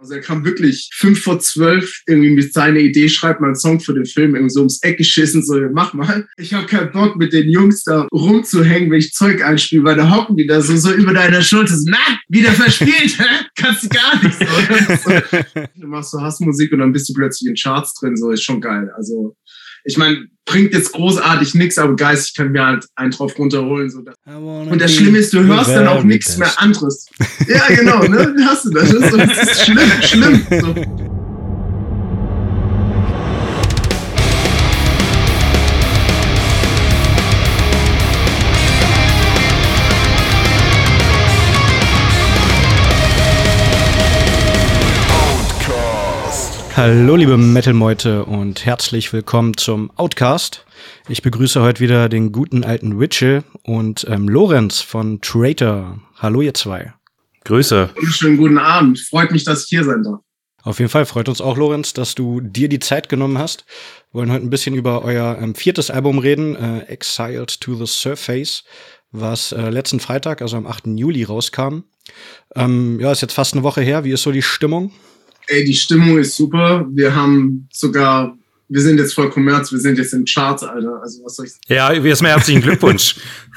Also er kam wirklich fünf vor zwölf irgendwie mit seiner Idee, schreibt mal einen Song für den Film, irgendwie so ums Eck geschissen, so mach mal. Ich habe keinen Bock mit den Jungs da rumzuhängen, wenn ich Zeug einspiele, weil da hocken die da so, so über deiner Schulter, so, na, wieder verspielt, kannst du gar nicht so. so. Du machst so Hassmusik und dann bist du plötzlich in Charts drin, so ist schon geil. Also ich meine, bringt jetzt großartig nichts, aber geistig kann mir halt einen drauf runterholen. So und das Schlimme ist, du hörst dann auch nichts mehr anderes. ja, genau, ne? Hast du das? Das ist, das ist schlimm, schlimm. So. Hallo liebe Metal-Meute und herzlich willkommen zum Outcast. Ich begrüße heute wieder den guten alten Witchell und ähm, Lorenz von Traitor. Hallo ihr zwei. Grüße. Schönen guten Abend. Freut mich, dass ich hier sein darf. Auf jeden Fall freut uns auch, Lorenz, dass du dir die Zeit genommen hast. Wir wollen heute ein bisschen über euer ähm, viertes Album reden, äh, Exiled to the Surface, was äh, letzten Freitag, also am 8. Juli rauskam. Ähm, ja, ist jetzt fast eine Woche her. Wie ist so die Stimmung? Ey, die Stimmung ist super. Wir haben sogar, wir sind jetzt voll Kommerz, wir sind jetzt in Charts, Alter. Also was soll ich sagen? Ja, erstmal herzlichen Glückwunsch.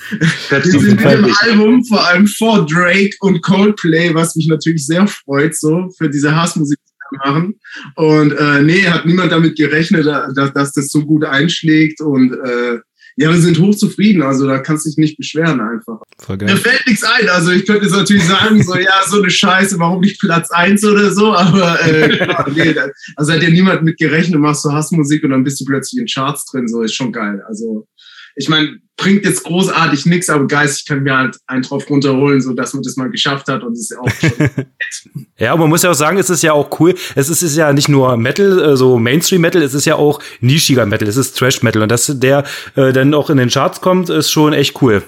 wir sind in dem Album, vor allem vor Drake und Coldplay, was mich natürlich sehr freut, so für diese Hassmusik machen. Und äh, nee, hat niemand damit gerechnet, dass, dass das so gut einschlägt und äh, ja, wir sind hochzufrieden, also da kannst du dich nicht beschweren einfach. Voll geil. Mir fällt nichts ein, also ich könnte jetzt natürlich sagen, so ja, so eine Scheiße, warum nicht Platz eins oder so, aber äh, klar, nee, also hat ja niemand mit gerechnet, machst du Hassmusik und dann bist du plötzlich in Charts drin, so ist schon geil. Also ich meine, bringt jetzt großartig nichts, aber geistig kann mir halt einen drauf runterholen, so dass man das mal geschafft hat und das ist ja auch schon Ja, aber man muss ja auch sagen, es ist ja auch cool. Es ist, es ist ja nicht nur Metal, äh, so Mainstream-Metal, es ist ja auch nischiger Metal, es ist Trash-Metal und dass der äh, dann auch in den Charts kommt, ist schon echt cool.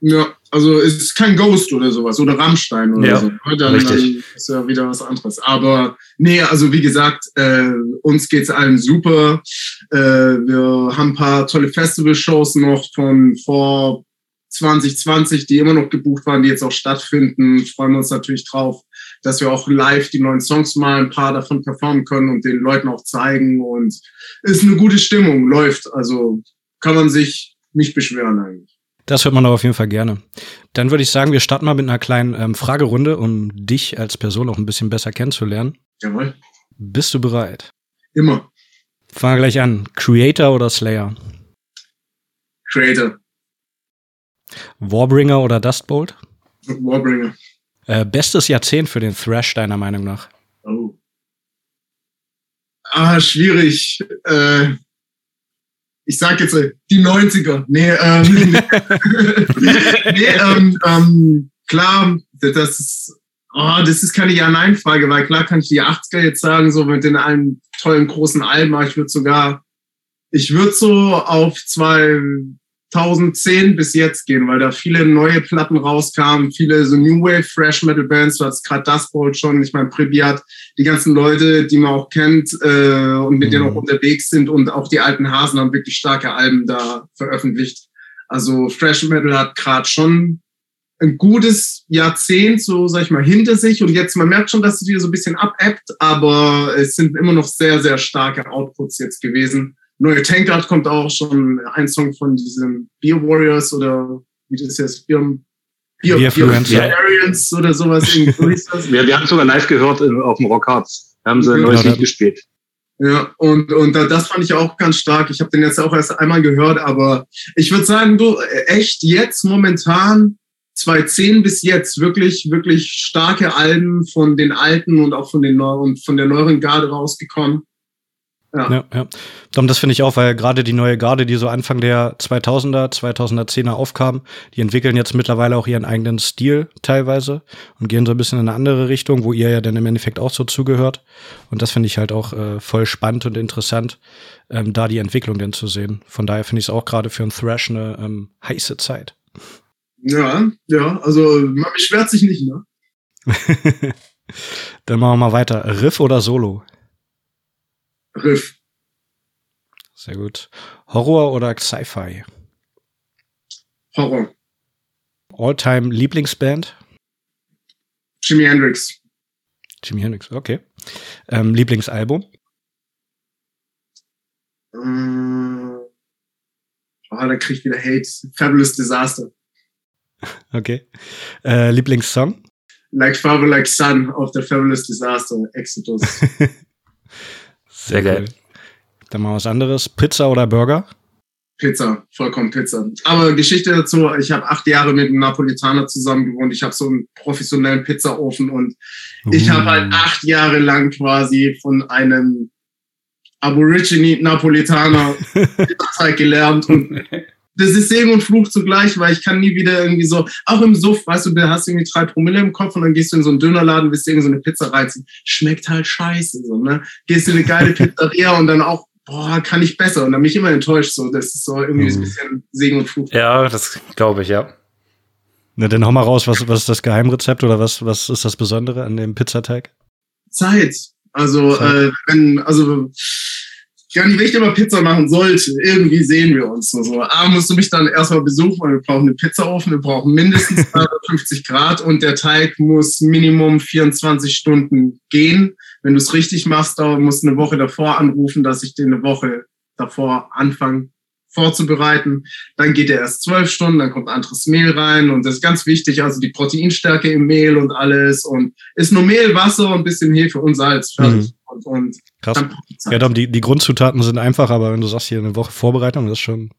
Ja, also es ist kein Ghost oder sowas oder Rammstein oder ja, so. Dann, dann, ist ja wieder was anderes. Aber nee, also wie gesagt, äh, uns geht's allen super. Äh, wir haben ein paar tolle Festival-Shows noch von vor 2020, die immer noch gebucht waren, die jetzt auch stattfinden. Freuen wir uns natürlich drauf, dass wir auch live die neuen Songs mal ein paar davon performen können und den Leuten auch zeigen. Und ist eine gute Stimmung, läuft. Also kann man sich nicht beschweren eigentlich. Das hört man aber auf jeden Fall gerne. Dann würde ich sagen, wir starten mal mit einer kleinen ähm, Fragerunde, um dich als Person auch ein bisschen besser kennenzulernen. Jawohl. Bist du bereit? Immer. Fangen wir gleich an. Creator oder Slayer? Creator. Warbringer oder Dustbolt? Warbringer. Äh, bestes Jahrzehnt für den Thrash, deiner Meinung nach? Oh. Ah, schwierig. Äh, ich sag jetzt äh, die 90er. Nee, ähm, nee, ähm, ähm, klar, das ist, oh, das ist keine Ja-Nein-Frage, weil klar kann ich die 80er jetzt sagen, so mit den allen tollen großen Alben, aber ich würde sogar, ich würde so auf zwei 2010 bis jetzt gehen, weil da viele neue Platten rauskamen, viele so New Wave Fresh Metal Bands, du hast gerade das Bowl schon, ich meine Pribiat, die ganzen Leute, die man auch kennt äh, und mit mhm. denen auch unterwegs sind und auch die alten Hasen haben wirklich starke Alben da veröffentlicht. Also Fresh Metal hat gerade schon ein gutes Jahrzehnt, so sag ich mal, hinter sich und jetzt, man merkt schon, dass es wieder so ein bisschen abebbt, aber es sind immer noch sehr, sehr starke Outputs jetzt gewesen neue Tankard kommt auch schon ein Song von diesem Beer Warriors oder wie das jetzt Beer, Beer, Beer, Beer Variants oder sowas. wir, wir haben sogar live gehört auf dem Rock Hearts. Da haben sie ein neues Lied gespielt. Ja, und, und das fand ich auch ganz stark. Ich habe den jetzt auch erst einmal gehört, aber ich würde sagen, du, echt jetzt momentan 2010 bis jetzt wirklich, wirklich starke Alben von den alten und auch von den neuen, von der neueren Garde rausgekommen. Ja, ja. ja. Das finde ich auch, weil gerade die neue Garde, die so Anfang der 2000er, 2010er aufkam, die entwickeln jetzt mittlerweile auch ihren eigenen Stil teilweise und gehen so ein bisschen in eine andere Richtung, wo ihr ja dann im Endeffekt auch so zugehört. Und das finde ich halt auch äh, voll spannend und interessant, ähm, da die Entwicklung denn zu sehen. Von daher finde ich es auch gerade für ein Thrash eine ähm, heiße Zeit. Ja, ja, also man beschwert sich nicht, ne? dann machen wir mal weiter. Riff oder Solo? Riff. Sehr gut. Horror oder Sci-Fi? Horror. All-time Lieblingsband? Jimi Hendrix. Jimi Hendrix, okay. Ähm, Lieblingsalbum? Mm, oh, da krieg ich wieder Hate. Fabulous Disaster. Okay. Äh, Lieblingssong? Like Father, Like Son auf der Fabulous Disaster, Exodus. Sehr geil. Dann mal was anderes. Pizza oder Burger? Pizza, vollkommen Pizza. Aber Geschichte dazu, ich habe acht Jahre mit einem Napolitaner zusammen gewohnt. Ich habe so einen professionellen Pizzaofen und uh. ich habe halt acht Jahre lang quasi von einem Aborigine Napolitaner Pizzateig gelernt und das ist Segen und Fluch zugleich, weil ich kann nie wieder irgendwie so, auch im Suff, weißt du, du hast irgendwie drei Promille im Kopf und dann gehst du in so einen Dönerladen, willst irgendwie so eine Pizza reizen. Schmeckt halt scheiße, so, ne? Gehst in eine geile Pizzeria und dann auch, boah, kann ich besser. Und dann bin ich immer enttäuscht, so. Das ist so irgendwie mhm. ein bisschen Segen und Fluch. Ja, das glaube ich, ja. Na, dann hau mal raus, was, was ist das Geheimrezept oder was, was ist das Besondere an dem Pizzateig? Zeit. Also, Zeit. Äh, wenn, also, ja, nicht, wenn ich dir mal Pizza machen sollte, irgendwie sehen wir uns nur so. A, musst du mich dann erstmal besuchen, weil wir brauchen einen Pizzaofen, wir brauchen mindestens 50 Grad und der Teig muss Minimum 24 Stunden gehen. Wenn du es richtig machst, da musst du eine Woche davor anrufen, dass ich den eine Woche davor anfange vorzubereiten. Dann geht er erst zwölf Stunden, dann kommt anderes Mehl rein und das ist ganz wichtig, also die Proteinstärke im Mehl und alles und ist nur Mehl, Wasser und ein bisschen Hefe und Salz. Fertig. Mhm. Und, und Krass. Ja, Dom, die, die Grundzutaten sind einfach, aber wenn du sagst, hier eine Woche Vorbereitung, das ist schon.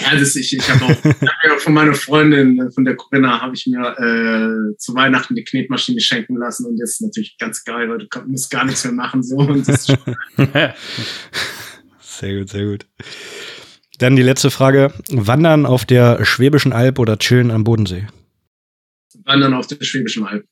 Ja, das ich, ich habe auch hab von meiner Freundin, von der Corinna, habe ich mir äh, zu Weihnachten die Knetmaschine schenken lassen und das ist natürlich ganz geil, weil du musst gar nichts mehr machen so und das ist sehr gut, sehr gut. Dann die letzte Frage: Wandern auf der Schwäbischen Alb oder chillen am Bodensee? Wandern auf der Schwäbischen Alb.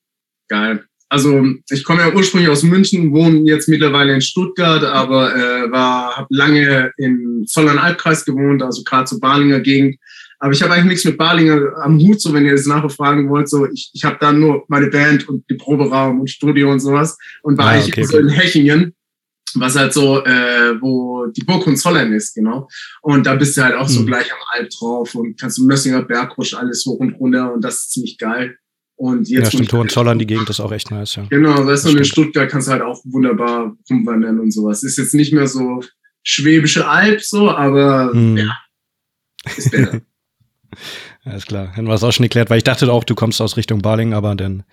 Geil also ich komme ja ursprünglich aus München, wohne jetzt mittlerweile in Stuttgart, aber äh, war habe lange im Zollern-Albkreis gewohnt, also gerade zur Balinger Gegend. Aber ich habe eigentlich nichts mit Balinger am Hut, so wenn ihr das nachher fragen wollt. So, ich, ich habe da nur meine Band und die Proberaum und Studio und sowas und war ah, eigentlich okay, so in Hechingen, was halt so, äh, wo die Burg und Zollern ist, genau. Und da bist du halt auch so mhm. gleich am Alp drauf und kannst du Mössinger Bergrusch alles hoch und runter und das ist ziemlich geil. Und jetzt ja, stimmt, Hohenzollern, die Gegend ist auch echt nice, ja. Genau, weißt du, und in Stuttgart kannst du halt auch wunderbar rumwandern und sowas. Ist jetzt nicht mehr so Schwäbische Alb so, aber hm. ja, ist besser. Alles klar, hätten wir es auch schon erklärt, weil ich dachte auch, du kommst aus Richtung Baling, aber dann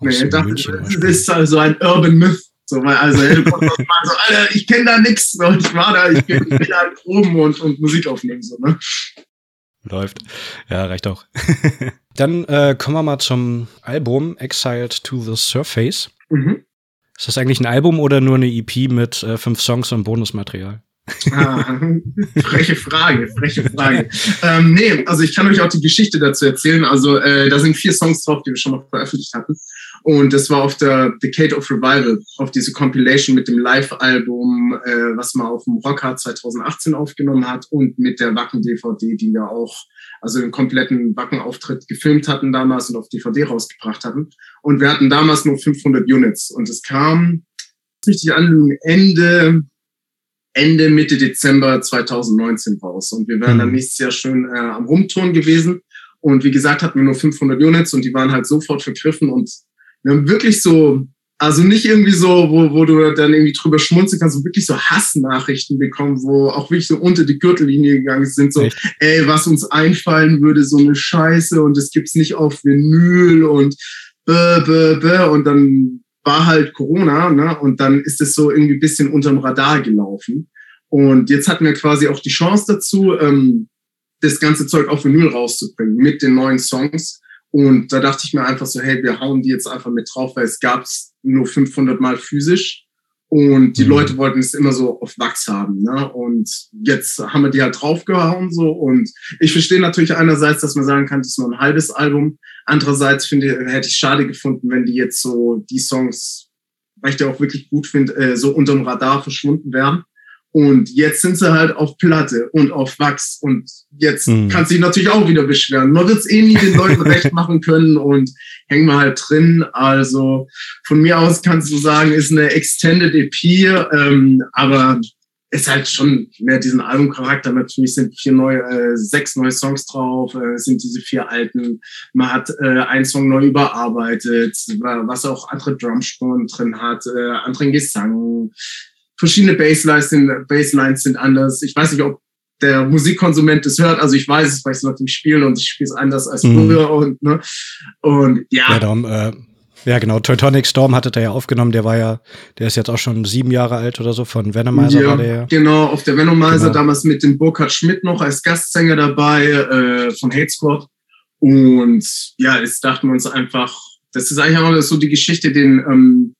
Nee, ich dachte, das ist also ein Urban Myth. So, weil, also, hey, du kommst aus so, Alter, ich kenne da nichts. So, ich war da, ich bin wieder halt Proben und, und Musik aufnehmen. So, ne? Läuft. Ja, reicht auch. Dann äh, kommen wir mal zum Album Exiled to the Surface. Mhm. Ist das eigentlich ein Album oder nur eine EP mit äh, fünf Songs und Bonusmaterial? Ah, freche Frage, freche Frage. ähm, nee, also ich kann euch auch die Geschichte dazu erzählen. Also äh, da sind vier Songs drauf, die wir schon mal veröffentlicht hatten. Und das war auf der Decade of Revival, auf diese Compilation mit dem Live-Album, äh, was man auf dem Rockhard 2018 aufgenommen hat und mit der Wacken-DVD, die wir auch, also den kompletten Wacken-Auftritt gefilmt hatten damals und auf DVD rausgebracht hatten. Und wir hatten damals nur 500 Units und es kam, richtig an, Ende, Ende, Mitte Dezember 2019 raus. Und wir wären mhm. dann nächstes Jahr schön äh, am Rumtouren gewesen. Und wie gesagt, hatten wir nur 500 Units und die waren halt sofort vergriffen und wirklich so, also nicht irgendwie so, wo, wo du dann irgendwie drüber schmunzeln kannst, wirklich so Hassnachrichten bekommen, wo auch wirklich so unter die Gürtellinie gegangen sind, so, Echt? ey, was uns einfallen würde, so eine Scheiße und es gibt's nicht auf Vinyl und bäh, bäh, bäh. und dann war halt Corona, ne, und dann ist es so irgendwie bisschen unterm Radar gelaufen. Und jetzt hatten wir quasi auch die Chance dazu, ähm, das ganze Zeug auf Vinyl rauszubringen mit den neuen Songs. Und da dachte ich mir einfach so, hey, wir hauen die jetzt einfach mit drauf, weil es gab es nur 500 Mal physisch. Und die mhm. Leute wollten es immer so auf Wachs haben. Ne? Und jetzt haben wir die halt draufgehauen so. Und ich verstehe natürlich einerseits, dass man sagen kann, das ist nur ein halbes Album. Andererseits finde hätte ich schade gefunden, wenn die jetzt so die Songs, weil ich die auch wirklich gut finde, äh, so unterm Radar verschwunden wären. Und jetzt sind sie halt auf Platte und auf Wachs. Und jetzt mhm. kannst du dich natürlich auch wieder beschweren. Man wird es eh nie den Leuten recht machen können und hängen wir halt drin. Also von mir aus kannst du sagen, ist eine Extended EP, ähm, aber ist halt schon mehr diesen Albumcharakter. Natürlich sind vier neue, äh, sechs neue Songs drauf, äh, sind diese vier alten. Man hat äh, einen Song neu überarbeitet, was auch andere Drumspuren drin hat, äh, anderen Gesang. Verschiedene Basslines sind, Basslines sind anders. Ich weiß nicht, ob der Musikkonsument es hört. Also ich weiß es, weil ich es natürlich spiele und ich spiele es anders als mhm. früher und ne und ja. ja darum, äh, ja, genau. Teutonic Storm hatte der ja aufgenommen. Der war ja, der ist jetzt auch schon sieben Jahre alt oder so. Von Venomizer ja, war der ja. Genau, auf der Venomizer genau. damals mit dem Burkhard Schmidt noch als Gastsänger dabei äh, von Hate Squad. Und ja, jetzt dachten wir uns einfach, das ist eigentlich auch so die Geschichte, den, ähm,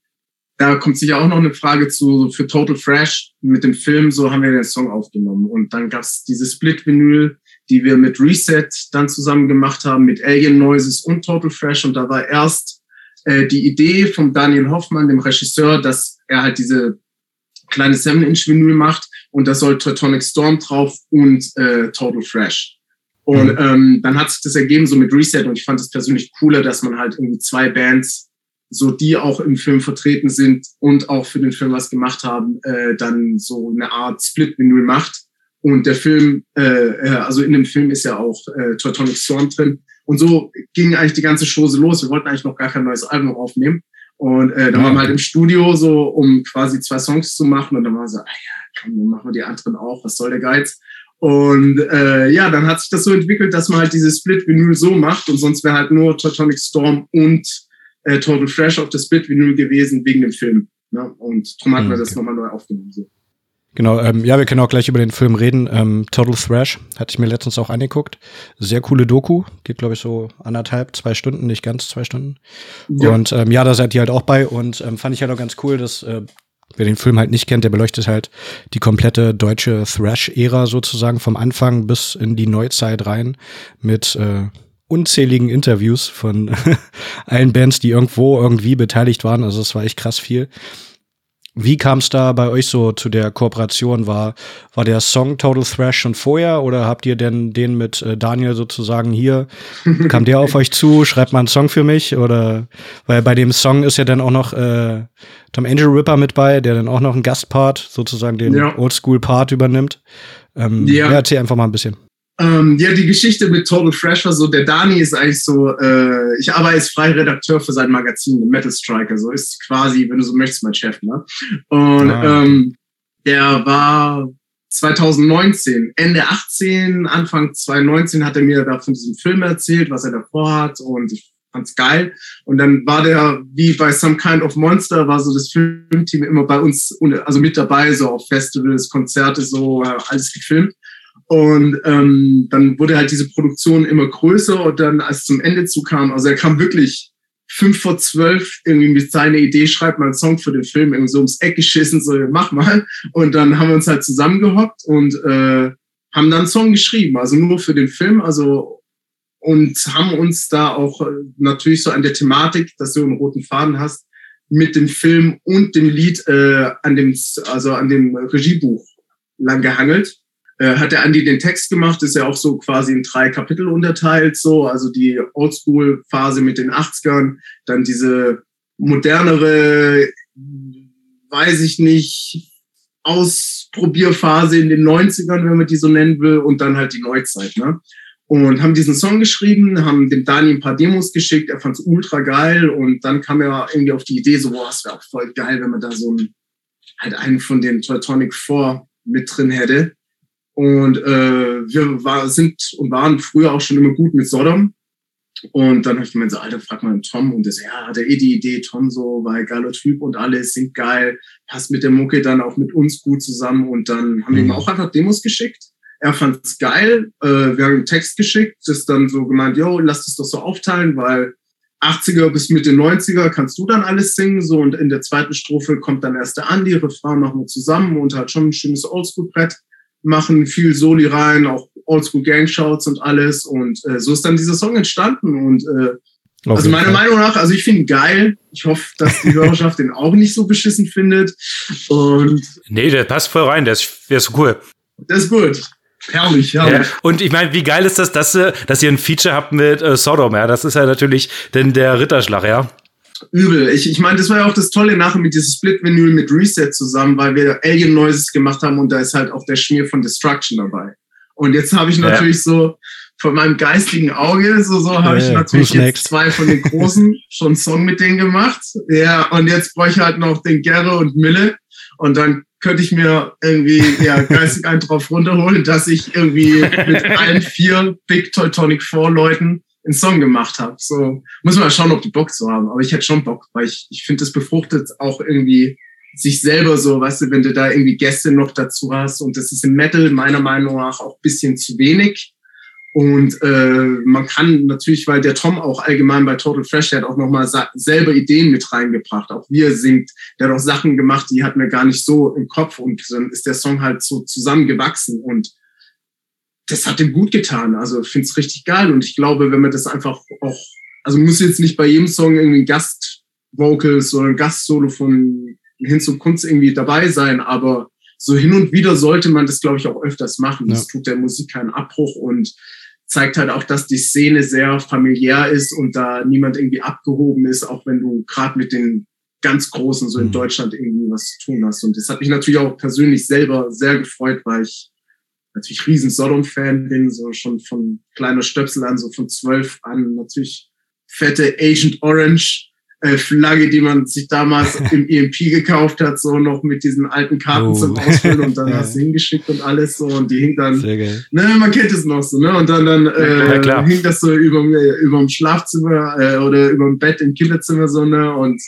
da kommt sicher auch noch eine Frage zu für Total Fresh mit dem Film. So haben wir den Song aufgenommen. Und dann gab's diese Split-Vinyl, die wir mit Reset dann zusammen gemacht haben, mit Alien Noises und Total Fresh. Und da war erst äh, die Idee von Daniel Hoffmann, dem Regisseur, dass er halt diese kleine 7-Inch-Vinyl macht und da soll Teutonic Storm drauf und äh, Total Fresh. Und mhm. ähm, dann hat sich das ergeben so mit Reset und ich fand es persönlich cooler, dass man halt irgendwie zwei Bands, so die auch im Film vertreten sind und auch für den Film was gemacht haben, äh, dann so eine Art Split-Vinyl macht. Und der Film, äh, äh also in dem Film ist ja auch äh, Teutonic Storm drin. Und so ging eigentlich die ganze Chose los. Wir wollten eigentlich noch gar kein neues Album aufnehmen. Und äh, dann ja. waren wir halt im Studio so, um quasi zwei Songs zu machen. Und dann war so, ah ja, komm, dann machen wir die anderen auch. Was soll der Geiz? Und äh, ja, dann hat sich das so entwickelt, dass man halt dieses Split-Vinyl so macht. Und sonst wäre halt nur Totonic Storm und äh, Total Fresh auf der Split-Vinyl gewesen wegen dem Film. Ne? Und darum hatten wir das nochmal neu aufgenommen. So. Genau, ähm, ja, wir können auch gleich über den Film reden. Ähm, Total Thrash hatte ich mir letztens auch angeguckt. Sehr coole Doku, geht glaube ich so anderthalb, zwei Stunden, nicht ganz zwei Stunden. Ja. Und ähm, ja, da seid ihr halt auch bei und ähm, fand ich halt auch ganz cool, dass äh, wer den Film halt nicht kennt, der beleuchtet halt die komplette deutsche Thrash-Ära sozusagen vom Anfang bis in die Neuzeit rein mit äh, unzähligen Interviews von allen Bands, die irgendwo irgendwie beteiligt waren. Also es war echt krass viel. Wie kam es da bei euch so zu der Kooperation? War, war der Song Total Thrash schon vorher oder habt ihr denn den mit äh, Daniel sozusagen hier? Kam der auf euch zu? Schreibt mal einen Song für mich? Oder weil bei dem Song ist ja dann auch noch äh, Tom Angel Ripper mit bei, der dann auch noch einen Gastpart, sozusagen den ja. Oldschool-Part übernimmt. Ähm, ja. ja, erzähl einfach mal ein bisschen. Ähm, ja, die Geschichte mit Total Fresh war so, der Dani ist eigentlich so, äh, ich arbeite als freier Redakteur für sein Magazin, Metal Striker, so ist quasi, wenn du so möchtest, mein Chef, ne? Und ah. ähm, der war 2019, Ende 18, Anfang 2019 hat er mir da von diesem Film erzählt, was er davor hat und ich fand's geil. Und dann war der, wie bei Some Kind of Monster, war so das Filmteam immer bei uns, also mit dabei, so auf Festivals, Konzerte, so alles gefilmt. Und ähm, dann wurde halt diese Produktion immer größer und dann, als es zum Ende zu kam, also er kam wirklich fünf vor zwölf irgendwie mit seiner Idee, schreibt mal einen Song für den Film, irgendwie so ums Eck geschissen, so mach mal. Und dann haben wir uns halt zusammengehockt und äh, haben dann einen Song geschrieben, also nur für den Film, also und haben uns da auch äh, natürlich so an der Thematik, dass du einen roten Faden hast, mit dem Film und dem Lied äh, an dem, also an dem Regiebuch lang gehangelt hat der Andi den Text gemacht, ist ja auch so quasi in drei Kapitel unterteilt, so, also die Oldschool-Phase mit den 80ern, dann diese modernere, weiß ich nicht, Ausprobierphase in den 90ern, wenn man die so nennen will, und dann halt die Neuzeit, ne? Und haben diesen Song geschrieben, haben dem Dani ein paar Demos geschickt, er fand's ultra geil und dann kam er irgendwie auf die Idee, so, boah, es wäre auch voll geil, wenn man da so ein, halt einen von den Teutonic 4 mit drin hätte. Und äh, wir war, sind und waren früher auch schon immer gut mit Sodom. Und dann habe ich gemeint, so, Alter, frag mal Tom. Und der so, ja, hat er eh die Idee, Tom so, war ein geiler Typ und alles, sind geil, passt mit der Mucke dann auch mit uns gut zusammen. Und dann haben wir ihm mhm. auch einfach Demos geschickt. Er fand's geil. Äh, wir haben ihm Text geschickt, das dann so gemeint, yo, lass es doch so aufteilen, weil 80er bis Mitte 90er kannst du dann alles singen, so. Und in der zweiten Strophe kommt dann erst der Andi, Refrain machen wir zusammen und halt schon ein schönes Oldschool-Brett machen viel Soli rein, auch Oldschool Gangshouts und alles. Und äh, so ist dann dieser Song entstanden. Und äh, also meiner Meinung nach, also ich finde ihn geil. Ich hoffe, dass die Hörerschaft den auch nicht so beschissen findet. Und nee, der passt voll rein, der ist, der ist cool. Der ist gut. Herrlich, herrlich. Ja, und ich meine, wie geil ist das, dass, dass ihr ein Feature habt mit äh, Sodom, ja? Das ist ja natürlich denn der Ritterschlag, ja? Übel. Ich, ich meine, das war ja auch das Tolle nachher mit diesem Split-Vinyl mit Reset zusammen, weil wir Alien Noises gemacht haben und da ist halt auch der Schmier von Destruction dabei. Und jetzt habe ich natürlich ja. so von meinem geistigen Auge, so, so habe ja, ich natürlich jetzt zwei von den großen schon einen Song mit denen gemacht. Ja, und jetzt brauche ich halt noch den Gerre und Mille. Und dann könnte ich mir irgendwie ja, geistig einen drauf runterholen, dass ich irgendwie mit allen vier Big Teutonic 4 Leuten einen Song gemacht habe. So muss man mal schauen, ob die Bock zu haben. Aber ich hätte schon Bock, weil ich, ich finde, das befruchtet auch irgendwie sich selber so, weißt du, wenn du da irgendwie Gäste noch dazu hast. Und das ist im Metal meiner Meinung nach auch bisschen zu wenig. Und äh, man kann natürlich, weil der Tom auch allgemein bei Total Fresh, hat auch nochmal selber Ideen mit reingebracht. Auch wie er singt, der hat auch Sachen gemacht, die hatten wir gar nicht so im Kopf. Und dann ist der Song halt so zusammengewachsen. Und das hat ihm gut getan. Also ich finde es richtig geil. Und ich glaube, wenn man das einfach auch, also muss jetzt nicht bei jedem Song irgendwie Gastvocals oder ein Gastsolo von hin zu Kunst irgendwie dabei sein, aber so hin und wieder sollte man das, glaube ich, auch öfters machen. Ja. Das tut der Musik keinen Abbruch und zeigt halt auch, dass die Szene sehr familiär ist und da niemand irgendwie abgehoben ist, auch wenn du gerade mit den ganz Großen so in mhm. Deutschland irgendwie was zu tun hast. Und das hat mich natürlich auch persönlich selber sehr gefreut, weil ich natürlich riesen Sodom-Fan bin, so schon von kleiner Stöpsel an, so von zwölf an, natürlich fette Agent Orange äh, Flagge, die man sich damals im EMP gekauft hat, so noch mit diesen alten Karten oh. zum Ausfüllen und dann hast du hingeschickt und alles so und die hing dann, ne, man kennt es noch so, ne, und dann, dann äh, ja, hing das so über, über dem Schlafzimmer äh, oder über dem Bett im Kinderzimmer so, ne, und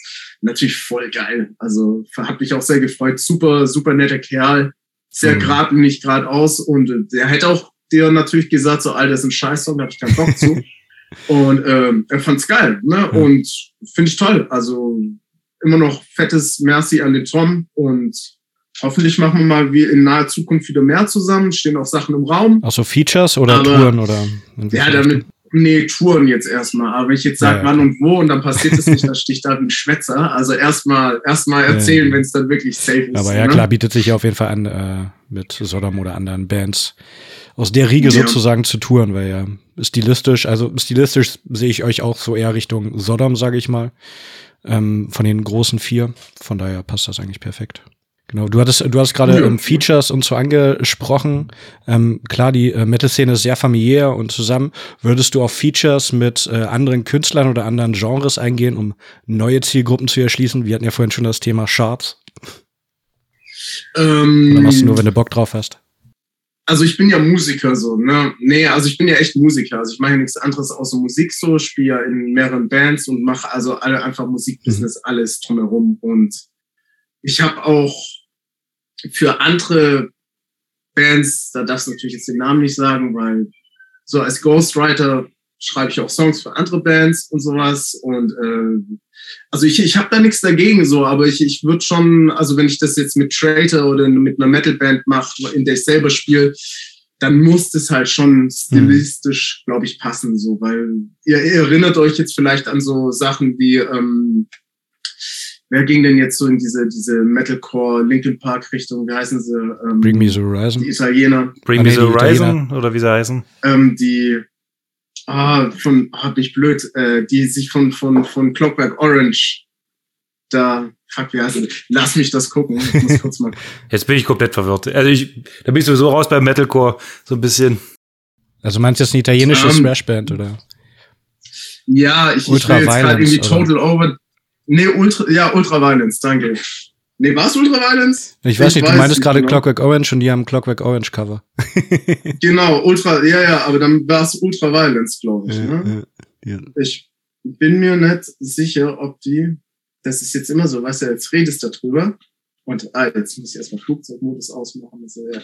natürlich voll geil. Also hat mich auch sehr gefreut. Super, super netter Kerl. Sehr mhm. gerade nicht geradeaus und der hätte auch dir natürlich gesagt, so, Alter, das ist ein Scheißsong, da hab ich keinen Bock zu. Und ähm, er fand's geil, ne? Ja. Und finde ich toll. Also immer noch fettes Merci an den Tom und hoffentlich machen wir mal wie in naher Zukunft wieder mehr zusammen. Stehen auch Sachen im Raum. Also Features oder Aber, Touren oder? Ja, damit, nee, Touren jetzt erstmal. Aber wenn ich jetzt sage, ja, ja. wann und wo und dann passiert es nicht, dann sticht da ein Schwätzer. Also erstmal erstmal erzählen, ja, wenn es dann wirklich safe ist. Aber ja, ne? klar, bietet sich auf jeden Fall an, äh, mit Sodom oder anderen Bands aus der Riege sozusagen zu touren, weil ja stilistisch, also stilistisch sehe ich euch auch so eher Richtung Sodom, sage ich mal, ähm, von den großen vier. Von daher passt das eigentlich perfekt. Genau, du hattest, du hast gerade ja. ähm, Features und so angesprochen. Ähm, klar, die äh, Metal-Szene ist sehr familiär und zusammen. Würdest du auf Features mit äh, anderen Künstlern oder anderen Genres eingehen, um neue Zielgruppen zu erschließen? Wir hatten ja vorhin schon das Thema Charts. Ähm, oder machst du nur, wenn du Bock drauf hast? Also ich bin ja Musiker so, ne? Nee, also ich bin ja echt Musiker. Also ich mache ja nichts anderes außer Musik so, spiele ja in mehreren Bands und mache also alle einfach Musikbusiness, mhm. alles drumherum. Und ich habe auch für andere Bands, da darfst du natürlich jetzt den Namen nicht sagen, weil so als Ghostwriter schreibe ich auch Songs für andere Bands und sowas. Und äh, also ich, ich habe da nichts dagegen so, aber ich, ich würde schon, also wenn ich das jetzt mit Traitor oder mit einer Metalband mache, in der ich selber spiele, dann muss das halt schon stilistisch, glaube ich, passen, so, weil ihr, ihr erinnert euch jetzt vielleicht an so Sachen wie ähm, wer ging denn jetzt so in diese, diese Metalcore Linkin Park Richtung? Wie heißen sie? Ähm, Bring Me the Horizon. Die Italiener. Bring Me the Horizon oder wie sie heißen? Ähm, die, ah, von, hab ich blöd, äh, die sich von, von, von Clockwork Orange da, fuck, wie heißt das? Lass mich das gucken. Ich muss kurz mal. Jetzt bin ich komplett verwirrt. Also ich, da bin ich sowieso raus beim Metalcore, so ein bisschen. Also meinst du jetzt eine italienische um, ähm, Thrashband, oder? Ja, ich, Ultra ich will jetzt gerade irgendwie Total Over, Nee, Ultra, ja, Ultra Violence, danke. Nee, war es Ultra Violence? Ich weiß nicht, du meintest gerade genau. Clockwork Orange und die haben Clockwork Orange Cover. genau, Ultra, ja, ja, aber dann war es Ultra Violence, glaube ich. Ja, ne? ja, ja. Ich bin mir nicht sicher, ob die, das ist jetzt immer so, weißt du, jetzt redest darüber. Und ah, jetzt muss ich erstmal Flugzeugmodus ausmachen. So, ja,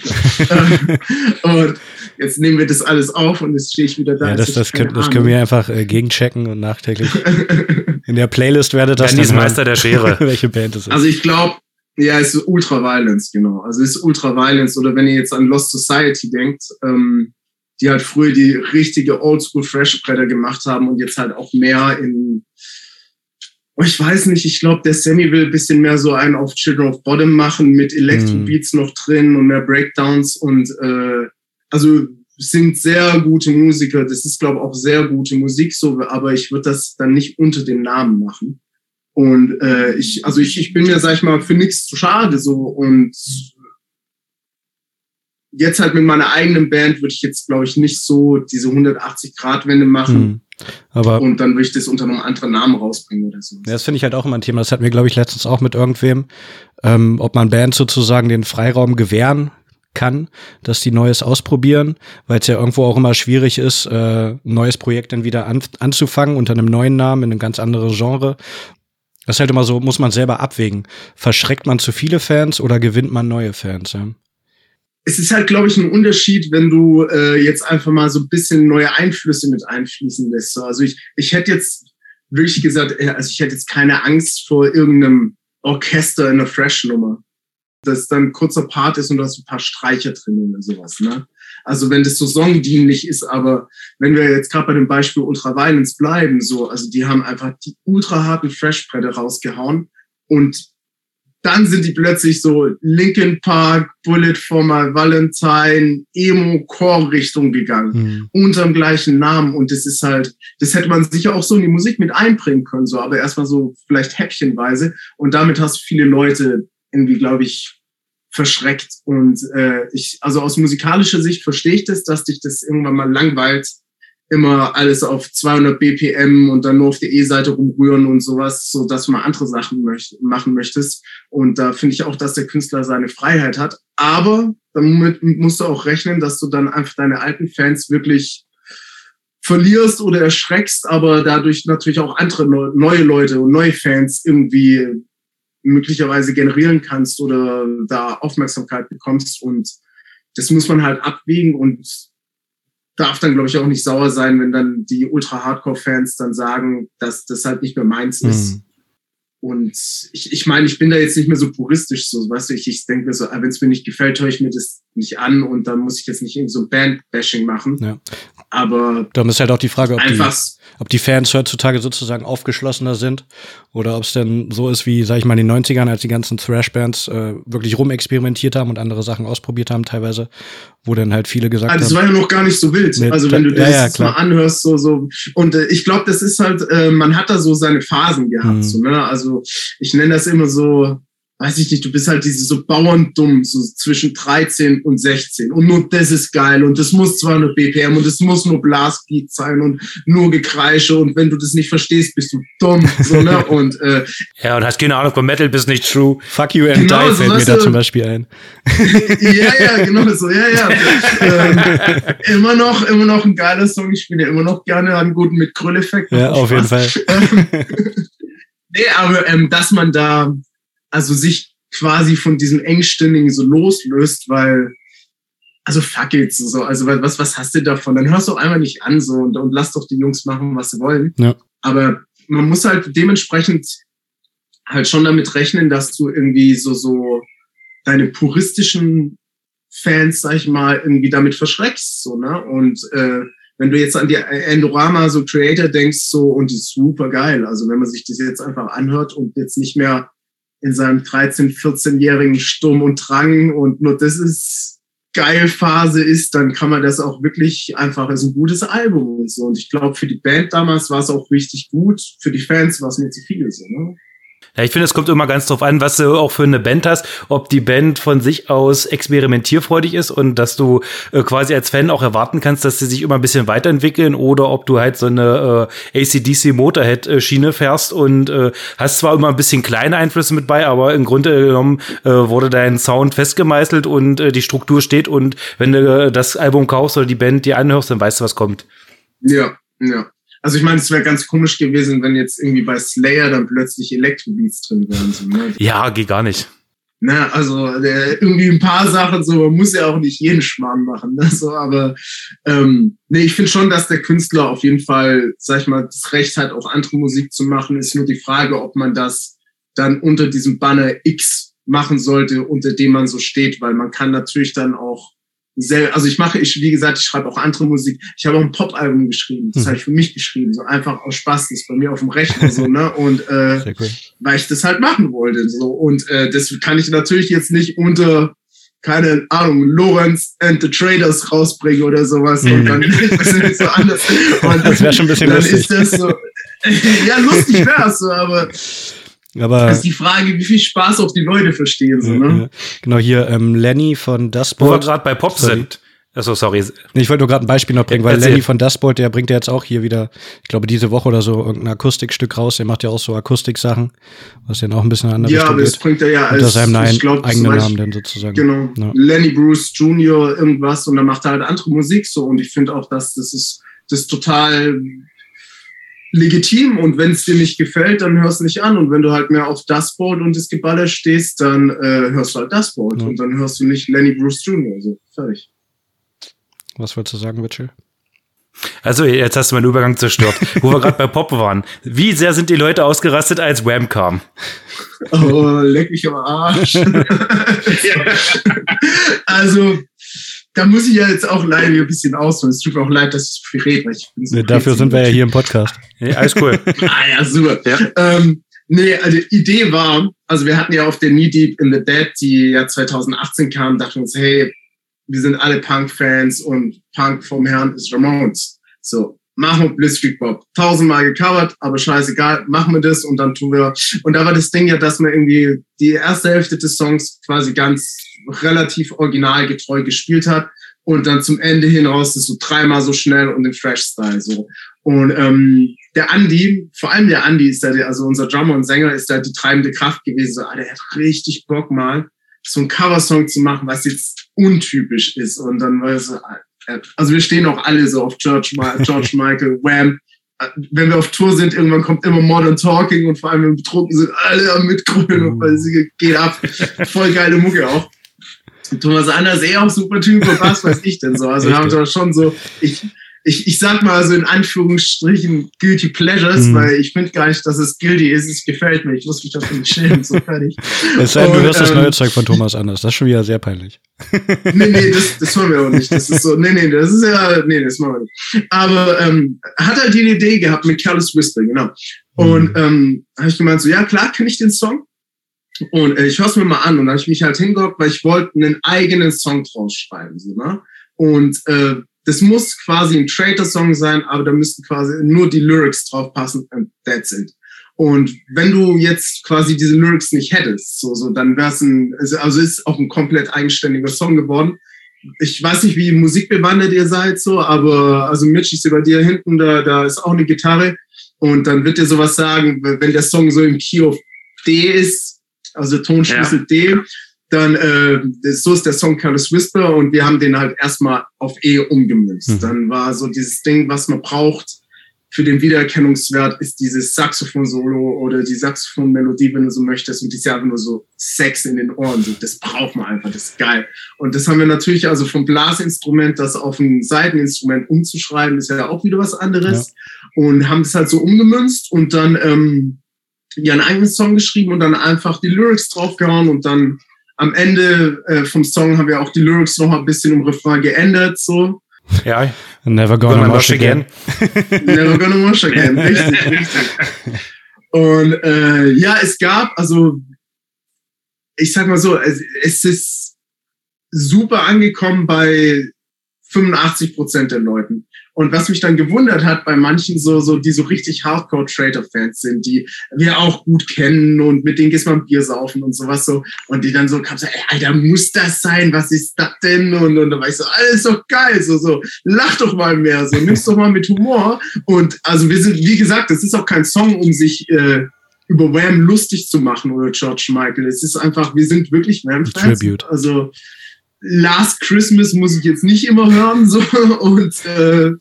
und jetzt nehmen wir das alles auf und jetzt stehe ich wieder da. Ja, das, das, können, das können wir einfach äh, gegenchecken und nachträglich. In der Playlist werdet das dann Meister der Schere. welche Band es ist. Also ich glaube, ja, es ist Ultra Violence, genau. Also es ist Ultra Violence. Oder wenn ihr jetzt an Lost Society denkt, ähm, die halt früher die richtige Oldschool Fresh Bretter gemacht haben und jetzt halt auch mehr in ich weiß nicht, ich glaube, der Sammy will ein bisschen mehr so einen auf Children of Bottom machen mit Elektro-Beats mm. noch drin und mehr Breakdowns und äh, also sind sehr gute Musiker. Das ist, glaube ich, auch sehr gute Musik so, aber ich würde das dann nicht unter dem Namen machen. Und äh, ich, also ich, ich bin mir, sag ich mal, für nichts zu schade so und jetzt halt mit meiner eigenen Band würde ich jetzt, glaube ich, nicht so diese 180-Grad-Wende machen. Mhm. Aber und dann würde ich das unter einem anderen Namen rausbringen oder so. Ja, das finde ich halt auch immer ein Thema. Das hatten wir, glaube ich, letztens auch mit irgendwem, ähm, ob man Band sozusagen den Freiraum gewähren kann, dass die Neues ausprobieren, weil es ja irgendwo auch immer schwierig ist, äh, ein neues Projekt dann wieder an, anzufangen unter einem neuen Namen in einem ganz anderen Genre. Das ist halt immer so, muss man selber abwägen. Verschreckt man zu viele Fans oder gewinnt man neue Fans? Ja? Es ist halt, glaube ich, ein Unterschied, wenn du äh, jetzt einfach mal so ein bisschen neue Einflüsse mit einfließen lässt. Also ich, ich hätte jetzt wirklich gesagt, äh, also ich hätte jetzt keine Angst vor irgendeinem Orchester in einer Fresh-Nummer. Das dann ein kurzer Part ist und du hast ein paar Streicher drin oder sowas. Ne? Also wenn das so songdienlich ist, aber wenn wir jetzt gerade bei dem Beispiel Ultra Violence bleiben, so, also die haben einfach die ultra harten Fresh-Bretter rausgehauen und dann sind die plötzlich so Linkin Park, Bullet for My Valentine, Emo-Core-Richtung gegangen, mhm. unter dem gleichen Namen. Und das ist halt, das hätte man sicher auch so in die Musik mit einbringen können, so, aber erstmal so vielleicht häppchenweise. Und damit hast du viele Leute irgendwie, glaube ich, verschreckt. Und äh, ich, also aus musikalischer Sicht verstehe ich das, dass dich das irgendwann mal langweilt, immer alles auf 200 BPM und dann nur auf der E-Seite rumrühren und sowas, so dass du mal andere Sachen möcht machen möchtest. Und da finde ich auch, dass der Künstler seine Freiheit hat. Aber damit musst du auch rechnen, dass du dann einfach deine alten Fans wirklich verlierst oder erschreckst, aber dadurch natürlich auch andere neue Leute und neue Fans irgendwie möglicherweise generieren kannst oder da Aufmerksamkeit bekommst. Und das muss man halt abwägen und darf dann, glaube ich, auch nicht sauer sein, wenn dann die Ultra-Hardcore-Fans dann sagen, dass das halt nicht mehr meins ist. Mhm. Und ich, ich meine, ich bin da jetzt nicht mehr so puristisch, so, weißt du, ich, ich denke mir so, ah, wenn es mir nicht gefällt, höre ich mir das nicht an und dann muss ich jetzt nicht irgendwie so Band-Bashing machen. Ja. Aber. Dann ist halt auch die Frage, ob die, ob die Fans heutzutage sozusagen aufgeschlossener sind oder ob es denn so ist wie, sag ich mal, in den 90ern, als die ganzen Thrash-Bands äh, wirklich rumexperimentiert haben und andere Sachen ausprobiert haben teilweise, wo dann halt viele gesagt also, haben. Das war ja noch gar nicht so wild. Mit, also wenn du das ja, ja, mal anhörst, so, so. Und äh, ich glaube, das ist halt, äh, man hat da so seine Phasen gehabt. Mhm. So, ne? Also ich nenne das immer so, weiß ich nicht, du bist halt diese so bauerndumm, so zwischen 13 und 16. Und nur das ist geil und das muss zwar nur BPM und es muss nur Blastbeat sein und nur Gekreische und wenn du das nicht verstehst, bist du dumm. So, ne? Und, äh, ja, und hast keine Ahnung von Metal, bist nicht true. Fuck you and genau, die fällt mir da zum Beispiel ein. ja, ja, genau so, ja, ja. ähm, immer noch, immer noch ein geiler Song. Ich spiele immer noch gerne einen guten mit Krülleffekt. Ja, auf jeden Fall. Nee, aber ähm, dass man da also sich quasi von diesem Engstirnigen so loslöst, weil, also fuck it, so, also was, was hast du davon? Dann hörst du einmal nicht an so und, und lass doch die Jungs machen, was sie wollen. Ja. Aber man muss halt dementsprechend halt schon damit rechnen, dass du irgendwie so, so deine puristischen Fans, sag ich mal, irgendwie damit verschreckst, so, ne? Und äh, wenn du jetzt an die Endorama so Creator denkst, so, und die ist super geil. Also wenn man sich das jetzt einfach anhört und jetzt nicht mehr in seinem 13-, 14-jährigen Sturm und Drang und nur das ist geil Phase ist, dann kann man das auch wirklich einfach als ein gutes Album und so. Und ich glaube, für die Band damals war es auch richtig gut, für die Fans war es mir zu viel so, ne? Ja, ich finde, es kommt immer ganz drauf an, was du auch für eine Band hast, ob die Band von sich aus experimentierfreudig ist und dass du äh, quasi als Fan auch erwarten kannst, dass sie sich immer ein bisschen weiterentwickeln oder ob du halt so eine äh, ACDC Motorhead Schiene fährst und äh, hast zwar immer ein bisschen kleine Einflüsse mit bei, aber im Grunde genommen äh, wurde dein Sound festgemeißelt und äh, die Struktur steht und wenn du äh, das Album kaufst oder die Band dir anhörst, dann weißt du, was kommt. Ja, ja. Also ich meine, es wäre ganz komisch gewesen, wenn jetzt irgendwie bei Slayer dann plötzlich Elektrobeats drin wären. So, ne? Ja, geht gar nicht. Na, also der, irgendwie ein paar Sachen, so man muss ja auch nicht jeden Schmarrn machen. Ne? So, aber ähm, nee, ich finde schon, dass der Künstler auf jeden Fall, sag ich mal, das Recht hat, auch andere Musik zu machen. Ist nur die Frage, ob man das dann unter diesem Banner X machen sollte, unter dem man so steht, weil man kann natürlich dann auch sehr, also ich mache, ich, wie gesagt, ich schreibe auch andere Musik. Ich habe auch ein Pop-Album geschrieben. Das mhm. habe ich für mich geschrieben, so einfach aus Spaß, das ist bei mir auf dem Rechner so, ne? Und äh, cool. weil ich das halt machen wollte. So. Und äh, das kann ich natürlich jetzt nicht unter, keine Ahnung, Lorenz and the Traders rausbringen oder sowas. Mhm. Und dann ist es so anders. Und das wäre schon ein bisschen dann lustig. Ist das so, ja, lustig wär's aber Aber das ist die Frage, wie viel Spaß auch die Leute verstehen. So, ne? Genau, hier ähm, Lenny von Dustboard. Wo wir gerade bei Pop sind. Achso, sorry. Ich wollte nur gerade ein Beispiel noch bringen, weil Erzähl. Lenny von Dustboard, der bringt ja jetzt auch hier wieder, ich glaube, diese Woche oder so irgendein Akustikstück raus. Der macht ja auch so Akustiksachen, was ja auch ein bisschen anders ist. Ja, aber das bringt er ja als, unter seinem nein, glaub, eigenen Namen dann sozusagen. Genau. Ja. Lenny Bruce Jr. irgendwas und dann macht er halt andere Musik so und ich finde auch, dass das ist, das ist total legitim und wenn es dir nicht gefällt, dann hörst du nicht an und wenn du halt mehr auf das Board und das Geballer stehst, dann äh, hörst du halt das Board ja. und dann hörst du nicht Lenny Bruce Jr. So, fertig. Was wolltest du sagen, Mitchell? Also, jetzt hast du meinen Übergang zerstört. Wo wir gerade bei Pop waren. Wie sehr sind die Leute ausgerastet, als Wham kam? Oh, leck mich am Arsch. also, da muss ich ja jetzt auch leider ein bisschen ausholen. Es tut mir auch leid, dass ich so viel rede. Ich bin so nee, dafür sind wir ja hier im Podcast. Ja, alles cool. ah ja, super. Ja. Ähm, nee, also die Idee war, also wir hatten ja auf der Knee Deep in the Dead, die ja 2018 kam, dachten uns, hey, wir sind alle Punk-Fans und Punk vom Herrn ist Ramones. So, machen wir Blitzkrieg Bob. Tausendmal gecovert, aber scheißegal, machen wir das und dann tun wir. Und da war das Ding ja, dass man irgendwie die erste Hälfte des Songs quasi ganz relativ originalgetreu gespielt hat und dann zum Ende hin raus ist so dreimal so schnell und im Fresh-Style so. Und ähm, der Andy, vor allem der Andy ist da, also unser Drummer und Sänger ist da die treibende Kraft gewesen. So, ah, der hat richtig Bock mal so ein Coversong zu machen, was jetzt untypisch ist. Und dann war es, also wir stehen auch alle so auf George, George Michael, Wham. Wenn wir auf Tour sind, irgendwann kommt immer Modern Talking und vor allem wenn wir betrunken sind, alle am Mitgrölen und weil sie geht ab. Voll geile Mucke auch. Thomas Anders eh auch super Typ und was weiß ich denn so. Also wir haben da schon so, ich, ich, ich sag mal so in Anführungsstrichen Guilty Pleasures, mhm. weil ich finde gar nicht, dass es guilty ist. Es gefällt mir. Ich muss mich dafür nicht schämen. So fertig. Es sei denn, du hörst ähm, das neue Zeug von Thomas anders. Das ist schon wieder sehr peinlich. nee, nee, das, das wollen wir auch nicht. Das ist so, nee, nee, das ist ja, nee, das machen wir nicht. Aber ähm, hat halt die Idee gehabt mit Careless Whisper, genau. Und mhm. ähm, habe ich gemeint so, ja klar, kenne ich den Song. Und äh, ich höre es mir mal an. Und dann habe ich mich halt hingehockt, weil ich wollte einen eigenen Song draus schreiben. So, ne? Und äh, das muss quasi ein Traitor-Song sein, aber da müssten quasi nur die Lyrics drauf passen and that's it. Und wenn du jetzt quasi diese Lyrics nicht hättest, so, so, dann wäre es ein, also ist auch ein komplett eigenständiger Song geworden. Ich weiß nicht, wie musikbewandert ihr seid, so, aber also Mitch, sehe bei dir hinten, da, da ist auch eine Gitarre. Und dann wird dir sowas sagen, wenn der Song so im Key of D ist, also Tonschlüssel ja. D, dann äh, so ist der Song Careless Whisper und wir haben den halt erstmal auf E umgemünzt. Mhm. Dann war so dieses Ding, was man braucht für den Wiedererkennungswert, ist dieses Saxophon-Solo oder die Saxophon-Melodie, wenn du so möchtest, und die ist ja einfach nur so Sex in den Ohren. So, das braucht man einfach, das ist geil. Und das haben wir natürlich also vom Blasinstrument, das auf ein Seiteninstrument umzuschreiben, ist ja auch wieder was anderes. Ja. Und haben das halt so umgemünzt und dann ähm, ja einen eigenen Song geschrieben und dann einfach die Lyrics draufgehauen und dann am Ende äh, vom Song haben wir auch die Lyrics noch ein bisschen im Refrain geändert, so. Ja, never gonna, gonna wash again. again. never gonna wash again, richtig, richtig. Und äh, ja, es gab, also ich sag mal so, es, es ist super angekommen bei 85 Prozent der Leuten. Und was mich dann gewundert hat bei manchen so, so, die so richtig Hardcore-Trader-Fans sind, die wir auch gut kennen und mit denen gehst man Bier saufen und sowas so. Und die dann so kamen so, ey, Alter, muss das sein? Was ist das denn? Und, und da war ich so, alles doch geil, so, so, lach doch mal mehr, so, nimm's doch mal mit Humor. Und also wir sind, wie gesagt, das ist auch kein Song, um sich, äh, über Wham lustig zu machen oder George Michael. Es ist einfach, wir sind wirklich Wham-Fans. Also Last Christmas muss ich jetzt nicht immer hören. So. Und äh,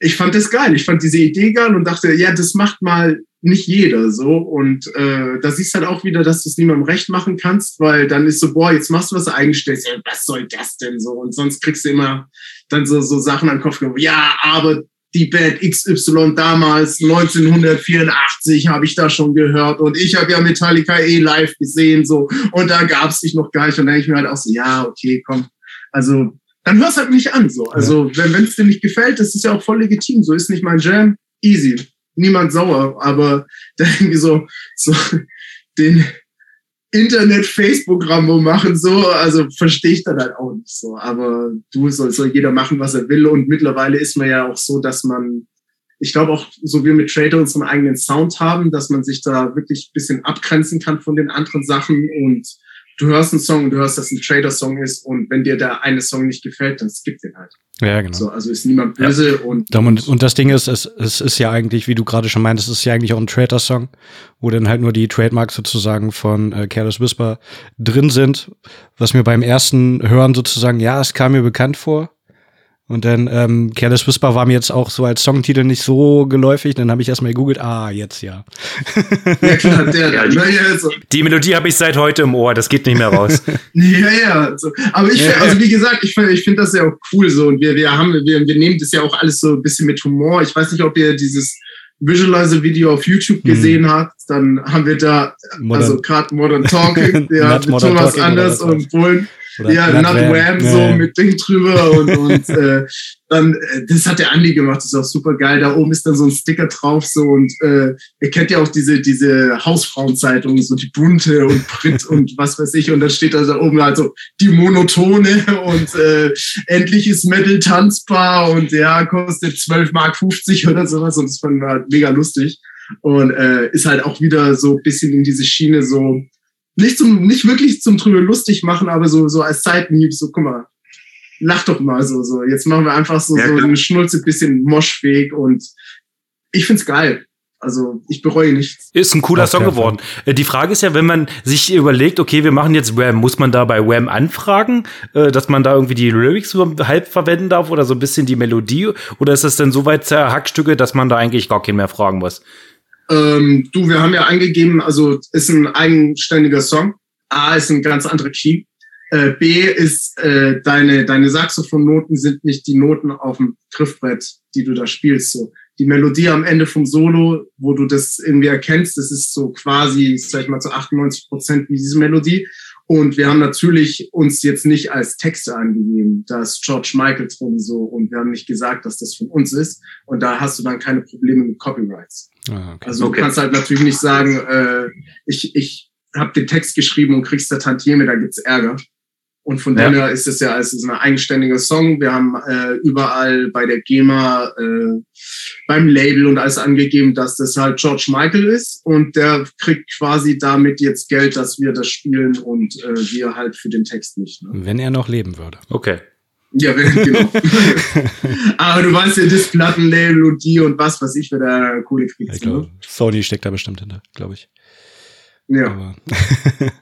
ich fand das geil. Ich fand diese Idee geil und dachte, ja, das macht mal nicht jeder so. Und äh, da siehst halt auch wieder, dass du es niemandem recht machen kannst, weil dann ist so, boah, jetzt machst du was eingestellt. Ja, was soll das denn so? Und sonst kriegst du immer dann so, so Sachen an den Kopf. Ja, aber die Band XY damals, 1984, habe ich da schon gehört. Und ich habe ja Metallica eh live gesehen, so. Und da gab es dich noch gar nicht. Und dann denke ich mir halt auch so, ja, okay, komm. Also, dann hör's halt nicht an, so. Also, wenn es dir nicht gefällt, das ist ja auch voll legitim. So ist nicht mein Jam. Easy. Niemand sauer. Aber da irgendwie so, so, den, Internet-Facebook-Rambo machen, so, also verstehe ich dann halt auch nicht so. Aber du soll, soll jeder machen, was er will. Und mittlerweile ist man ja auch so, dass man ich glaube auch, so wie wir mit Trader unseren eigenen Sound haben, dass man sich da wirklich ein bisschen abgrenzen kann von den anderen Sachen und du hörst einen Song und du hörst, dass ein Trader-Song ist und wenn dir der eine Song nicht gefällt, dann skip den halt. Ja, genau. So, also ist niemand böse ja. und, und. Und das Ding ist, es, es ist ja eigentlich, wie du gerade schon meintest, es ist ja eigentlich auch ein Trader-Song, wo dann halt nur die Trademarks sozusagen von äh, Careless Whisper drin sind, was mir beim ersten Hören sozusagen, ja, es kam mir bekannt vor. Und dann ähm, Careless Whisper war mir jetzt auch so als Songtitel nicht so geläufig. Dann habe ich erstmal gegoogelt, ah, jetzt ja. ja klar, der, ja, die, also. die Melodie habe ich seit heute im Ohr, das geht nicht mehr raus. ja, ja. Also, aber ich, ja, also wie gesagt, ich, ich finde das ja auch cool so. Und wir, wir haben, wir, wir nehmen das ja auch alles so ein bisschen mit Humor. Ich weiß nicht, ob ihr dieses Visualizer-Video auf YouTube mhm. gesehen hm. habt, dann haben wir da, Modern. also gerade Modern Talking, ja, mit Thomas Anders und Bullen oder ja, Not Wham, Wham so ja. mit Ding drüber und, und äh, dann, äh, das hat der Andi gemacht, das ist auch super geil. Da oben ist dann so ein Sticker drauf so und äh, ihr kennt ja auch diese, diese Hausfrauenzeitung, so die bunte und Brit und was weiß ich und dann steht da, da oben halt so die Monotone und äh, endlich ist Metal tanzbar und ja, kostet 12 Mark 50 oder sowas und das fand wir halt mega lustig und äh, ist halt auch wieder so ein bisschen in diese Schiene so nicht zum, nicht wirklich zum drüber lustig machen, aber so, so als Seitenhieb, so, guck mal, lach doch mal so, so. Jetzt machen wir einfach so, ja, so eine Schnulze, bisschen moschfähig und ich find's geil. Also ich bereue nichts. Ist ein cooler Song geworden. Fall. Äh, die Frage ist ja, wenn man sich überlegt, okay, wir machen jetzt Wham, muss man da bei Wham anfragen, äh, dass man da irgendwie die Lyrics halb verwenden darf oder so ein bisschen die Melodie? Oder ist das denn so weit Hackstücke, dass man da eigentlich gar keinen mehr fragen muss? Ähm, du, wir haben ja eingegeben, also ist ein eigenständiger Song. A ist ein ganz anderer Key. Äh, B ist, äh, deine, deine Saxophonnoten sind nicht die Noten auf dem Griffbrett, die du da spielst. So. Die Melodie am Ende vom Solo, wo du das irgendwie erkennst, das ist so quasi, sag ich mal, zu 98 Prozent wie diese Melodie. Und wir haben natürlich uns jetzt nicht als Texte angegeben. Da ist George Michael drin so und wir haben nicht gesagt, dass das von uns ist. Und da hast du dann keine Probleme mit Copyrights. Ah, okay. Also du okay. kannst halt natürlich nicht sagen, äh, ich, ich habe den Text geschrieben und kriegst da Tantieme, da gibt's Ärger. Und von ja. daher ist es ja als ein eigenständiger Song. Wir haben äh, überall bei der GEMA, äh, beim Label und alles angegeben, dass das halt George Michael ist und der kriegt quasi damit jetzt Geld, dass wir das spielen und äh, wir halt für den Text nicht. Ne? Wenn er noch leben würde. Okay. Ja, genau. Aber du weißt ja, das Plattenlabel und die und was, was ich für da Kohle kriegst. Ja, ne? Sony steckt da bestimmt hinter, glaube ich. Ja.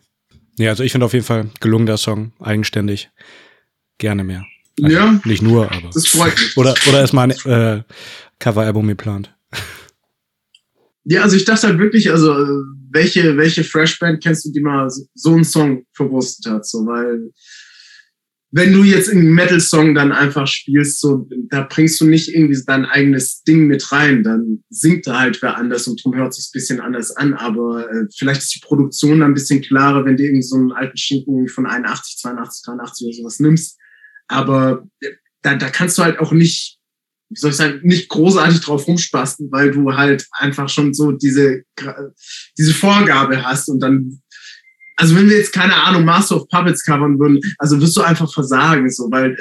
Ja, also ich finde auf jeden Fall gelungener Song, eigenständig. Gerne mehr. Also ja. Nicht nur, aber. Das freut mich. Oder, oder ist mal ein äh, Coveralbum geplant? Ja, also ich dachte halt wirklich, also welche, welche Fresh-Band kennst du, die mal so einen Song verwurstet hat, so, weil wenn du jetzt einen Metal-Song dann einfach spielst, so, da bringst du nicht irgendwie dein eigenes Ding mit rein, dann singt da halt wer anders und drum hört sich ein bisschen anders an, aber äh, vielleicht ist die Produktion dann ein bisschen klarer, wenn du irgendwie so einen alten Schinken von 81, 82, 83 oder sowas nimmst, aber äh, da, da kannst du halt auch nicht, wie soll ich sagen, nicht großartig drauf rumspasten, weil du halt einfach schon so diese, diese Vorgabe hast und dann also wenn wir jetzt keine Ahnung Master of Puppets covern würden, also wirst du einfach versagen, so, weil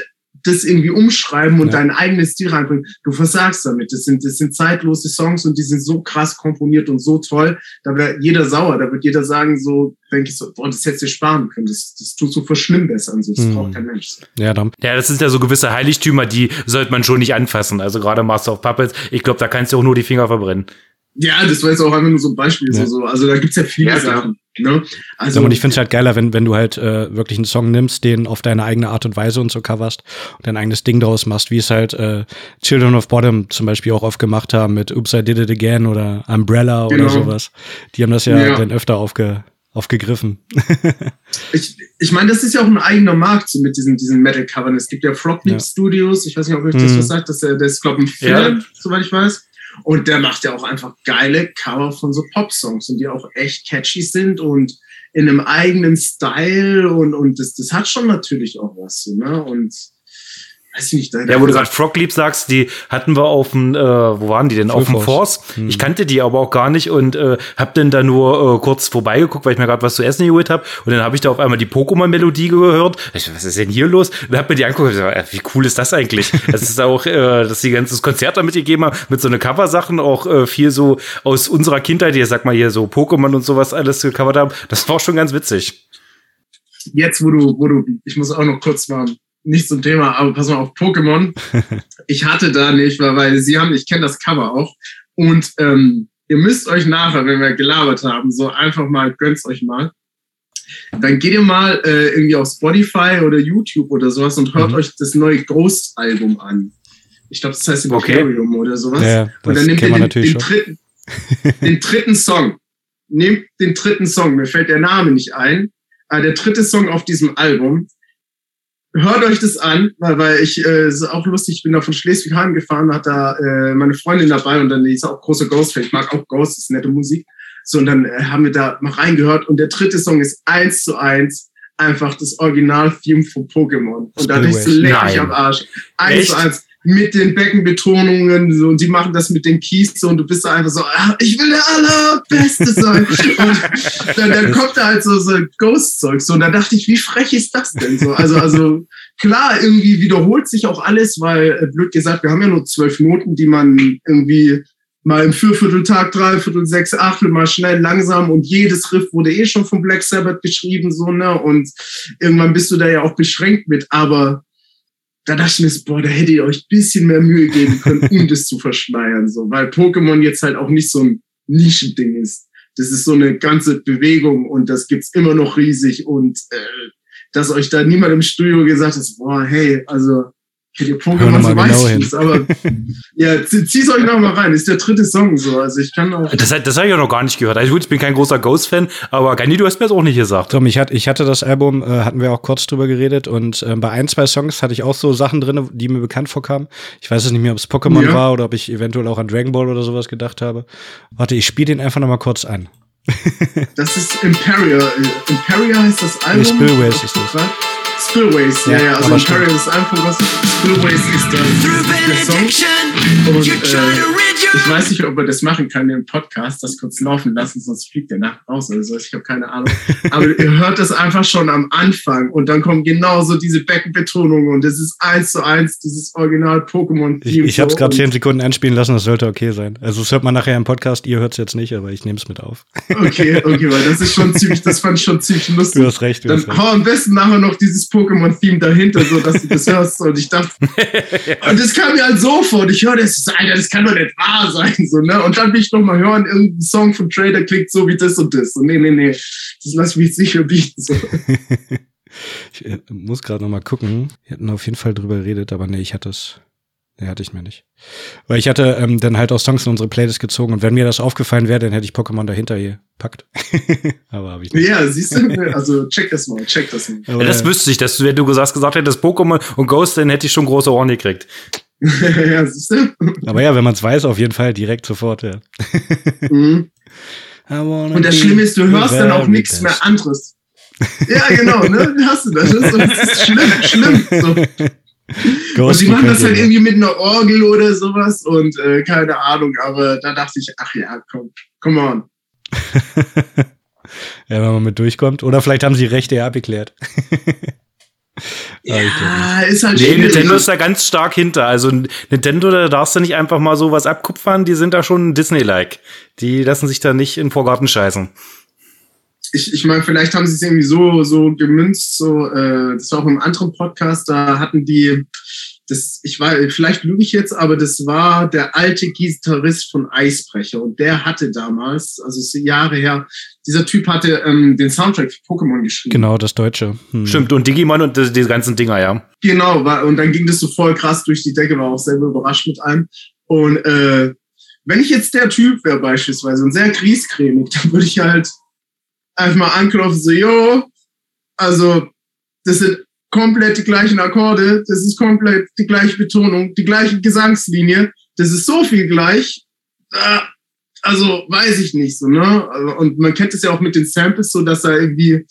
das irgendwie umschreiben und ja. dein eigenes Stil reinbringen, du versagst damit. Das sind, das sind zeitlose Songs und die sind so krass komponiert und so toll. Da wäre jeder sauer. Da wird jeder sagen, so, denke ich so, boah, das hättest du sparen können. Das, das tut so verschlimmbessern. So, das hm. braucht kein Mensch. Ja, dann. ja, das sind ja so gewisse Heiligtümer, die sollte man schon nicht anfassen. Also gerade Master of Puppets, ich glaube, da kannst du auch nur die Finger verbrennen. Ja, das war jetzt auch einfach nur so ein Beispiel. Ja. So, so. Also da gibt's ja viele ja, Sachen. Ne? Also, und ich finde es halt geiler, wenn, wenn du halt äh, wirklich einen Song nimmst, den auf deine eigene Art und Weise und so coverst und dein eigenes Ding draus machst, wie es halt äh, Children of Bottom zum Beispiel auch oft gemacht haben mit Oops, I Did It Again oder Umbrella genau. oder sowas. Die haben das ja, ja. dann öfter aufge, aufgegriffen. ich ich meine, das ist ja auch ein eigener Markt so mit diesen, diesen Metal-Covern. Es gibt ja Frog ja. Studios, ich weiß nicht, ob euch das mhm. was sagt, das, das ist, glaube ich, ein Film, ja. soweit ich weiß. Und der macht ja auch einfach geile Cover von so Pop-Songs und die auch echt catchy sind und in einem eigenen Style und, und das, das hat schon natürlich auch was. Ne? Und weiß ich nicht. Da, ja, wo du gerade Frog Leap sagst, die hatten wir auf dem, äh, wo waren die denn? Full auf dem Force. Force. Hm. Ich kannte die aber auch gar nicht und äh, hab dann da nur äh, kurz vorbeigeguckt, weil ich mir gerade was zu essen geholt habe. Und dann habe ich da auf einmal die Pokémon-Melodie gehört. Ich, was ist denn hier los? Und dann hab mir die angeguckt und gesagt, wie cool ist das eigentlich? das ist auch, äh, dass die ganzes Konzert damit gegeben haben, mit so eine Coversachen, auch äh, viel so aus unserer Kindheit, die sag mal hier so Pokémon und sowas alles gecovert haben. Das war schon ganz witzig. Jetzt, wo du, wo du, ich muss auch noch kurz mal nicht zum Thema, aber pass mal auf Pokémon. ich hatte da nicht, weil, weil sie haben, ich kenne das Cover auch. Und ähm, ihr müsst euch nachher, wenn wir gelabert haben, so einfach mal, gönnt's euch mal. Dann geht ihr mal äh, irgendwie auf Spotify oder YouTube oder sowas und hört mhm. euch das neue Ghost-Album an. Ich glaube, das heißt Imperium okay. oder sowas. Ja, und dann nehmt ihr den, den, dritten, den dritten Song. Nehmt den dritten Song, mir fällt der Name nicht ein. Aber der dritte Song auf diesem Album hört euch das an, weil, weil ich, äh, ist auch lustig, ich bin da von Schleswig heimgefahren, hat da äh, meine Freundin dabei und dann die ist auch großer Ghost-Fan, ich mag auch Ghost, ist nette Musik. So, und dann äh, haben wir da mal reingehört und der dritte Song ist eins zu eins einfach das Original-Theme von Pokémon. Und da ist so leck ich am Arsch. Eins zu eins mit den Beckenbetonungen so, und die machen das mit den Keys so und du bist da einfach so, ah, ich will der allerbeste sein. und dann, dann kommt da halt so, so Ghost-Zeug so und dann dachte ich, wie frech ist das denn so? Also, also klar, irgendwie wiederholt sich auch alles, weil, äh, blöd gesagt, wir haben ja nur zwölf Noten, die man irgendwie mal im Viervierteltag, Dreiviertel, sechs, Achtel, mal schnell, langsam und jedes Riff wurde eh schon von Black Sabbath geschrieben, so, ne, und irgendwann bist du da ja auch beschränkt mit, aber da dachte ich mir, boah, da hätte ihr euch ein bisschen mehr Mühe geben können, um das zu verschleiern, so, weil Pokémon jetzt halt auch nicht so ein Nischending ist. Das ist so eine ganze Bewegung und das gibt's immer noch riesig und äh, dass euch da niemand im Studio gesagt hat, boah, hey, also Kennt ihr Pokémon so genau hin. aber ja, zieh's euch noch mal rein. Ist der dritte Song so. Also ich kann auch. Das, das habe ich ja noch gar nicht gehört. Also gut, ich bin kein großer Ghost-Fan, aber Gani, du hast mir das auch nicht gesagt. Tom, ich hatte, ich hatte das Album, äh, hatten wir auch kurz drüber geredet und äh, bei ein, zwei Songs hatte ich auch so Sachen drin, die mir bekannt vorkamen. Ich weiß es nicht mehr, ob es Pokémon ja. war oder ob ich eventuell auch an Dragon Ball oder sowas gedacht habe. Warte, ich spiele den einfach noch mal kurz an. das ist Imperia. Imperia heißt das Album. Spillways ist das. Spillways, ja, ja, also Imperial ist einfach was. Spillways ist der, der Song. Und äh, ich weiß nicht, ob wir das machen können im Podcast, das kurz laufen lassen, sonst fliegt der Nacht raus oder so. Ich habe keine Ahnung. Aber ihr hört das einfach schon am Anfang und dann kommen genauso diese Beckenbetonungen und das ist eins zu eins dieses Original-Pokémon-Theme. Ich, ich habe es gerade zehn Sekunden anspielen lassen, das sollte okay sein. Also das hört man nachher im Podcast, ihr hört es jetzt nicht, aber ich nehme es mit auf. Okay, okay, weil das ist schon ziemlich, das fand ich schon ziemlich lustig. Du hast recht. Du dann hast recht. hau am besten nachher noch dieses Pokémon-Theme dahinter, so dass du das hörst. Und ich dachte, und das kam mir halt so vor. Ich höre das, Alter, das kann doch nicht wahr sein. So, ne? Und dann will ich noch mal hören, irgendein Song von Trader klingt so wie das und das. So, nee, nee, nee. Das lass ich mich sicher bieten. So. ich äh, muss gerade noch mal gucken. Wir hatten auf jeden Fall drüber geredet, aber nee, ich hatte es. Nee, hatte ich mir nicht. Weil ich hatte ähm, dann halt auch Songs in unsere Playlist gezogen und wenn mir das aufgefallen wäre, dann hätte ich Pokémon dahinter hier packt. Aber habe ich nicht. Ja, siehst du, also check das mal, check das mal. Ja, das wüsste ich, dass du, wenn du gesagt, gesagt hättest Pokémon und Ghost, dann hätte ich schon große Ohren gekriegt. ja, siehst du? Aber ja, wenn man es weiß, auf jeden Fall direkt sofort, ja. mhm. Und das Schlimme ist, du hörst dann auch nichts mehr anderes. Ja, genau, ne? Hast du das? Das ist, das ist schlimm, schlimm. So. und sie machen das halt irgendwie mit einer Orgel oder sowas und äh, keine Ahnung, aber da dachte ich, ach ja, komm, come on. ja, wenn man mit durchkommt. Oder vielleicht haben sie Rechte ja abgeklärt. ja, ist halt nee, Nintendo ist da ganz stark hinter. Also Nintendo, da darfst du nicht einfach mal sowas abkupfern, die sind da schon Disney-like. Die lassen sich da nicht in Vorgarten scheißen ich, ich meine, vielleicht haben sie es irgendwie so, so gemünzt, so, äh, das war auch im anderen Podcast, da hatten die, das, ich war, vielleicht lüge ich jetzt, aber das war der alte Gitarrist von Eisbrecher und der hatte damals, also ist Jahre her, dieser Typ hatte ähm, den Soundtrack für Pokémon geschrieben. Genau, das Deutsche. Hm. Stimmt, und Digimon und diese die ganzen Dinger, ja. Genau, war, und dann ging das so voll krass durch die Decke, war auch selber überrascht mit allem. Und äh, wenn ich jetzt der Typ wäre beispielsweise und sehr griescremig, dann würde ich halt einfach mal anklopfen, so, jo, also das sind komplett die gleichen Akkorde, das ist komplett die gleiche Betonung, die gleiche Gesangslinie, das ist so viel gleich, äh, also weiß ich nicht so, ne? Und man kennt es ja auch mit den Samples so, dass da irgendwie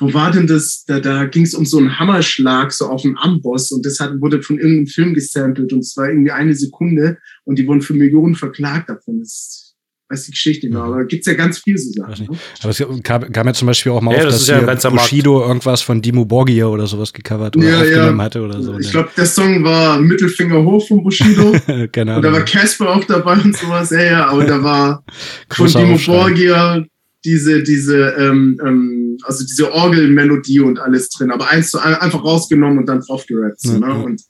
wo war denn das? Da, da ging es um so einen Hammerschlag so auf einen Amboss und das hat, wurde von irgendeinem Film gesampelt und es war irgendwie eine Sekunde und die wurden für Millionen verklagt davon. Das weiß die Geschichte nicht mehr, aber gibt's ja ganz viel so Sachen. Ne? Aber es kam, kam ja zum Beispiel auch mal Ja, auf, das dass ist ja hier Bushido irgendwas von Dimo Borgir oder sowas gecovert oder Ja, ja. aufgenommen hatte oder so. Ich ne? glaube, der Song war Mittelfinger hoch von Bushido. Keine Und da war. Casper auch dabei und sowas. Ja, ja, aber da war von Dimo. Borgia diese, diese, ähm, ähm, also diese Orgelmelodie und alles drin, aber eins zu ein, einfach rausgenommen und dann drauf gerappt. So, Ja, ne? ja. Und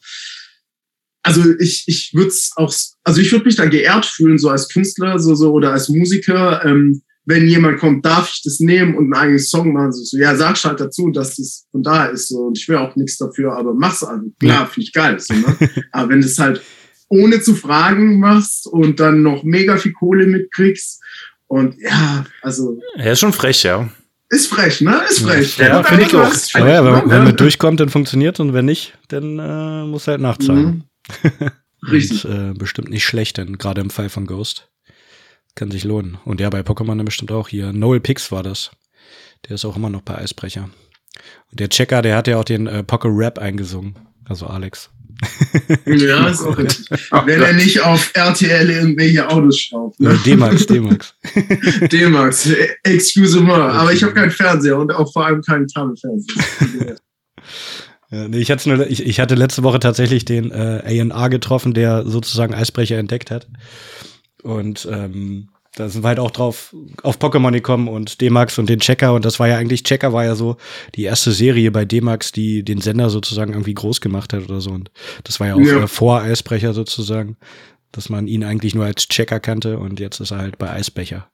also ich, ich würde es auch, also ich würde mich da geehrt fühlen, so als Künstler, so, so oder als Musiker, ähm, wenn jemand kommt, darf ich das nehmen und einen eigenen Song machen? So, so ja, sagst halt dazu, dass das von da ist. So, und ich will auch nichts dafür, aber mach's also. Klar, finde ich geil. So, ne? aber wenn du es halt ohne zu fragen machst und dann noch mega viel Kohle mitkriegst und ja, also Er ist schon frech, ja. ist frech, ne? Ist frech. Ja, Und finde ich auch. ja, wenn, wenn man durchkommt, dann funktioniert und wenn nicht, dann äh, muss halt nachzahlen. Mhm. Richtig. Und, äh, bestimmt nicht schlecht, denn gerade im Fall von Ghost kann sich lohnen. Und ja, bei Pokémon dann bestimmt auch hier. Noel Pix war das. Der ist auch immer noch bei Eisbrecher. Und der Checker, der hat ja auch den äh, Poké Rap eingesungen. Also Alex. Ja, ist auch richtig. Wenn er nicht auf RTL irgendwelche Autos schraubt. Ne? D-Max, D-Max. D-Max, excuse me. Aber ich habe keinen Fernseher und auch vor allem keinen Kabelfernseher. Ja, nee, ich, hatte nur, ich, ich hatte letzte Woche tatsächlich den äh, A&A getroffen, der sozusagen Eisbrecher entdeckt hat. Und ähm, da sind wir halt auch drauf auf Pokémon gekommen und D-Max und den Checker. Und das war ja eigentlich, Checker war ja so die erste Serie bei D-Max, die den Sender sozusagen irgendwie groß gemacht hat oder so. Und das war ja auch Ja. Äh, vor Eisbrecher sozusagen, dass man ihn eigentlich nur als Checker kannte und jetzt ist er halt bei Eisbecher.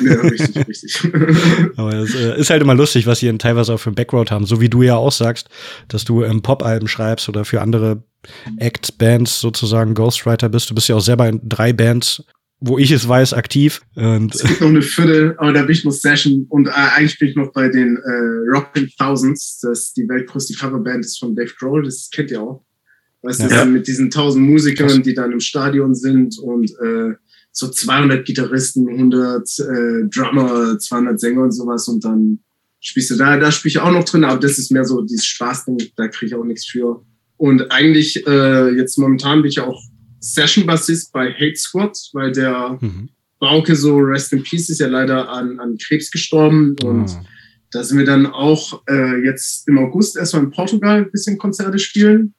Ja, richtig, richtig. Aber es äh, ist halt immer lustig, was sie teilweise auch für einen Background haben. So wie du ja auch sagst, dass du ähm, Pop-Alben schreibst oder für andere Acts, Bands sozusagen Ghostwriter bist. Du bist ja auch selber in drei Bands, wo ich es weiß, aktiv. Und Es gibt noch eine Viertel, aber da bin ich noch Session und äh, eigentlich bin ich noch bei den äh, Rockin' Thousands, das ist die weltgrößte Coverband ist von Dave Grohl, das kennt ihr auch. Weißt du, Ja. dann mit diesen tausend Musikern, die dann im Stadion sind und äh, so 200 Gitarristen, 100 äh, Drummer, 200 Sänger und sowas und dann spielst du da, da spiele ich auch noch drin, aber das ist mehr so dieses Spaßding, da kriege ich auch nichts für. Und eigentlich äh, jetzt momentan bin ich auch Session-Bassist bei Hate Squad, weil der mhm. Bauke, so Rest in Peace, ist ja leider an, an Krebs gestorben. Und Ah. da sind wir dann auch äh, jetzt im August erstmal in Portugal ein bisschen Konzerte spielen.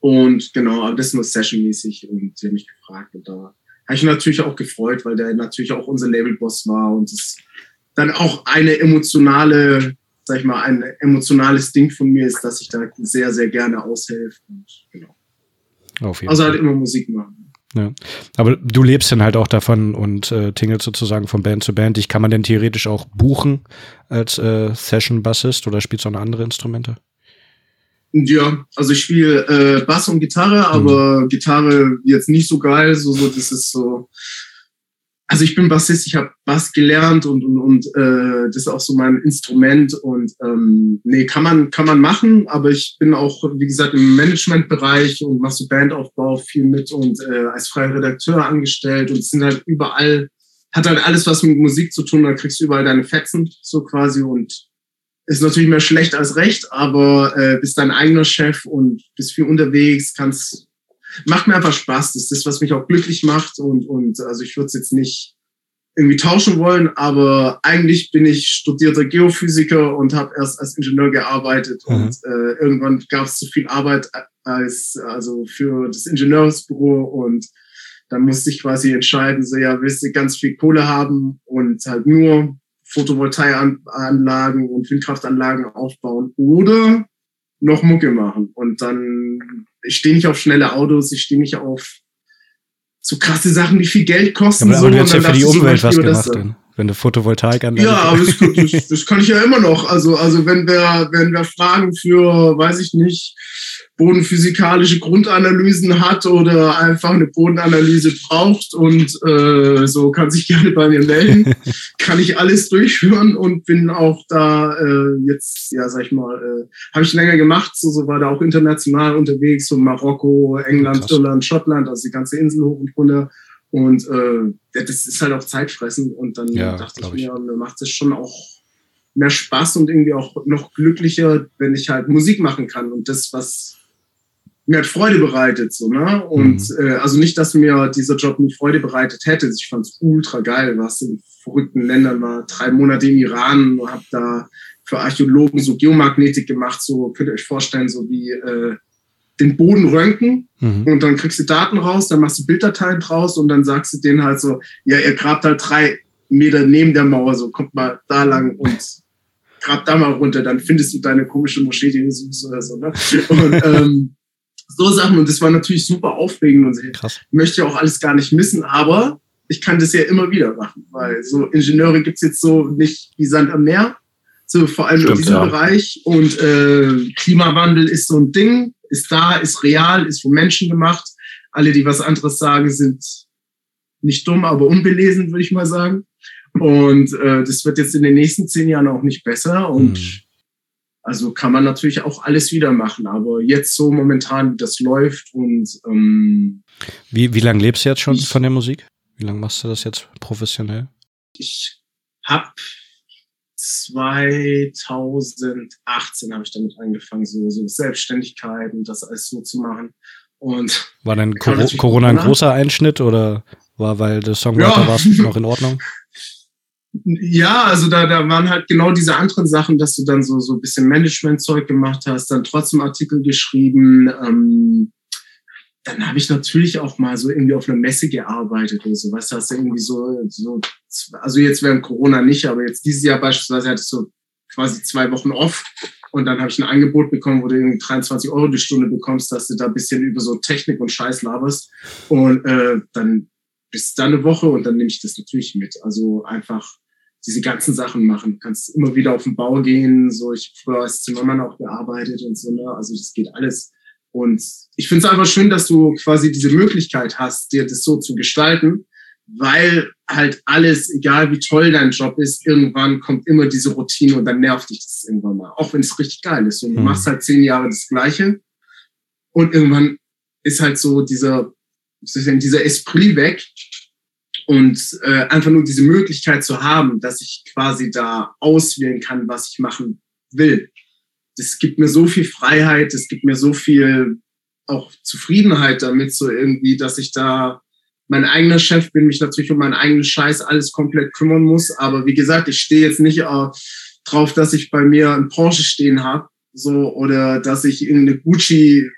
Und genau, aber das ist nur sessionmäßig und sie haben mich gefragt. Und da habe ich mich natürlich auch gefreut, weil der natürlich auch unser Labelboss war und es dann auch eine emotionale, sag ich mal, ein emotionales Ding von mir ist, dass ich da sehr, sehr gerne aushelfe. Und genau. auf jeden Also halt immer Musik machen. Ja. Aber du lebst dann halt auch davon und äh, tingelst sozusagen von Band zu Band. Ich kann man denn theoretisch auch buchen als äh, Session-Bassist oder spielst du auch noch andere Instrumente? Ja, also ich spiele äh, Bass und Gitarre, aber Gitarre jetzt nicht so geil. So, so das ist so. Also ich bin Bassist, ich habe Bass gelernt und und, und äh, das ist auch so mein Instrument und ähm, nee, kann man kann man machen, aber ich bin auch wie gesagt im Managementbereich und mache so Bandaufbau viel mit und äh, als freier Redakteur angestellt und es sind halt überall hat halt alles was mit Musik zu tun, da kriegst du überall deine Fetzen so quasi und ist natürlich mehr schlecht als recht, aber äh, bist dein eigener Chef und bist viel unterwegs, kannst macht mir einfach Spaß. Das ist das, was mich auch glücklich macht und und also ich würde es jetzt nicht irgendwie tauschen wollen, aber eigentlich bin ich studierter Geophysiker und habe erst als Ingenieur gearbeitet Mhm. und äh, irgendwann gab es zu viel Arbeit als also für das Ingenieursbüro und dann musste ich quasi entscheiden, so ja, willst du ganz viel Kohle haben und halt nur Photovoltaikanlagen und Windkraftanlagen aufbauen oder noch Mucke machen. Und dann, ich stehe nicht auf schnelle Autos, ich stehe nicht auf so krasse Sachen, die viel Geld kosten. Aber, aber so, du hast ja für die Umwelt was gemacht. Wenn du Photovoltaik anlegst. Ja, aber das, das, das kann ich ja immer noch. Also, also wenn wir, wenn wir Fragen für, weiß ich nicht, bodenphysikalische Grundanalysen hat oder einfach eine Bodenanalyse braucht und äh, so kann sich gerne bei mir melden, kann ich alles durchführen und bin auch da äh, jetzt, ja, sag ich mal, äh, habe ich länger gemacht, so, so war da auch international unterwegs, so Marokko, England, Krass. Irland, Schottland, also die ganze Insel hoch und runter. Und äh, das ist halt auch Zeitfressen. Und dann Ja, dachte ich mir, mir macht es schon auch mehr Spaß und irgendwie auch noch glücklicher, wenn ich halt Musik machen kann und das, was mir hat Freude bereitet, so, ne? Und mhm. äh, also nicht, dass mir dieser Job nie Freude bereitet hätte. Ich fand es ultra geil, was in verrückten Ländern war. Drei Monate im Iran, hab da für Archäologen so Geomagnetik gemacht, so könnt ihr euch vorstellen, so wie äh, den Boden röntgen mhm. und dann kriegst du Daten raus, dann machst du Bilddateien draus und dann sagst du denen halt so, ja, ihr grabt halt drei Meter neben der Mauer, so kommt mal da lang und grab da mal runter, dann findest du deine komische Moschee, die du suchst oder so. Ne? Und ähm, so Sachen und das war natürlich super aufregend und Krass. ich möchte ja auch alles gar nicht missen, aber ich kann das ja immer wieder machen, weil so Ingenieure gibt's jetzt so nicht wie Sand am Meer, so vor allem Stimmt, in diesem ja. Bereich und äh, Klimawandel ist so ein Ding, ist da, ist real, ist von Menschen gemacht. Alle, die was anderes sagen, sind nicht dumm, aber unbelesen, würde ich mal sagen. Und äh, das wird jetzt in den nächsten zehn Jahren auch nicht besser. Und mhm. also kann man natürlich auch alles wieder machen. Aber jetzt so momentan, wie das läuft und ähm, wie, wie lange lebst du jetzt schon ich, von der Musik? Wie lange machst du das jetzt professionell? Ich habe 2018 habe ich damit angefangen, so, so Selbstständigkeit und das alles so zu machen. Und war dann Corona ein großer Einschnitt oder war, weil der Songwriter ja. war noch in Ordnung? Ja, also da, da waren halt genau diese anderen Sachen, dass du dann so, so ein bisschen Management-Zeug gemacht hast, dann trotzdem Artikel geschrieben. Ähm, dann habe ich natürlich auch mal so irgendwie auf einer Messe gearbeitet und so. Weißt du, hast du irgendwie so, so, also jetzt während Corona nicht, aber jetzt dieses Jahr beispielsweise hatte ich so quasi zwei Wochen off und dann habe ich ein Angebot bekommen, wo du irgendwie 23 Euro die Stunde bekommst, dass du da ein bisschen über so Technik und Scheiß laberst und äh, dann bist du da eine Woche und dann nehme ich das natürlich mit. Also einfach diese ganzen Sachen machen. Du kannst immer wieder auf den Bau gehen. So, ich früher als Zimmermann auch gearbeitet und so, ne? Also das geht alles. Und ich finde es einfach schön, dass du quasi diese Möglichkeit hast, dir das so zu gestalten, weil halt alles, egal wie toll dein Job ist, irgendwann kommt immer diese Routine und dann nervt dich das irgendwann mal. Auch wenn es richtig geil ist. Und du mhm. machst halt zehn Jahre das Gleiche und irgendwann ist halt so dieser, dieser Esprit weg und äh, einfach nur diese Möglichkeit zu haben, dass ich quasi da auswählen kann, was ich machen will. Das gibt mir so viel Freiheit, das gibt mir so viel auch Zufriedenheit damit, so irgendwie, dass ich da mein eigener Chef bin, mich natürlich um meinen eigenen Scheiß alles komplett kümmern muss. Aber wie gesagt, ich stehe jetzt nicht äh, drauf, dass ich bei mir ein Porsche stehen habe, so oder dass ich irgendeine Gucci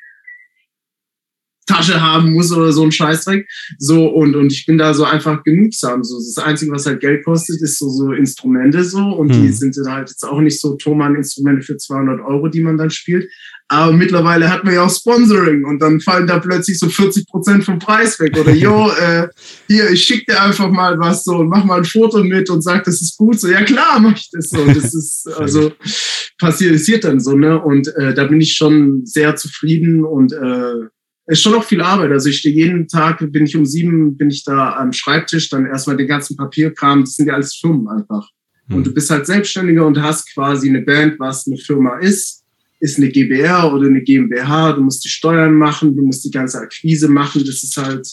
Tasche haben muss oder so ein Scheißdreck. So, und, und ich bin da so einfach genügsam. So, das Einzige, was halt Geld kostet, ist so, so Instrumente so. Und hm. die sind halt jetzt auch nicht so Thomann-Instrumente für 200 Euro, die man dann spielt. Aber mittlerweile hat man ja auch Sponsoring und dann fallen da plötzlich so 40 Prozent vom Preis weg. Oder jo, äh, hier, ich schick dir einfach mal was so und mach mal ein Foto mit und sag, das ist gut. So, ja klar, mach ich das so. Das ist, also passiert dann so, ne? Und äh, da bin ich schon sehr zufrieden und äh, ist schon noch viel Arbeit. Also ich stehe jeden Tag, bin ich um sieben, bin ich da am Schreibtisch, dann erstmal den ganzen Papierkram, das sind ja alles Firmen einfach. Mhm. Und du bist halt Selbstständiger und hast quasi eine Band, was eine Firma ist, ist eine GBR oder eine GmbH, du musst die Steuern machen, du musst die ganze Akquise machen, das ist halt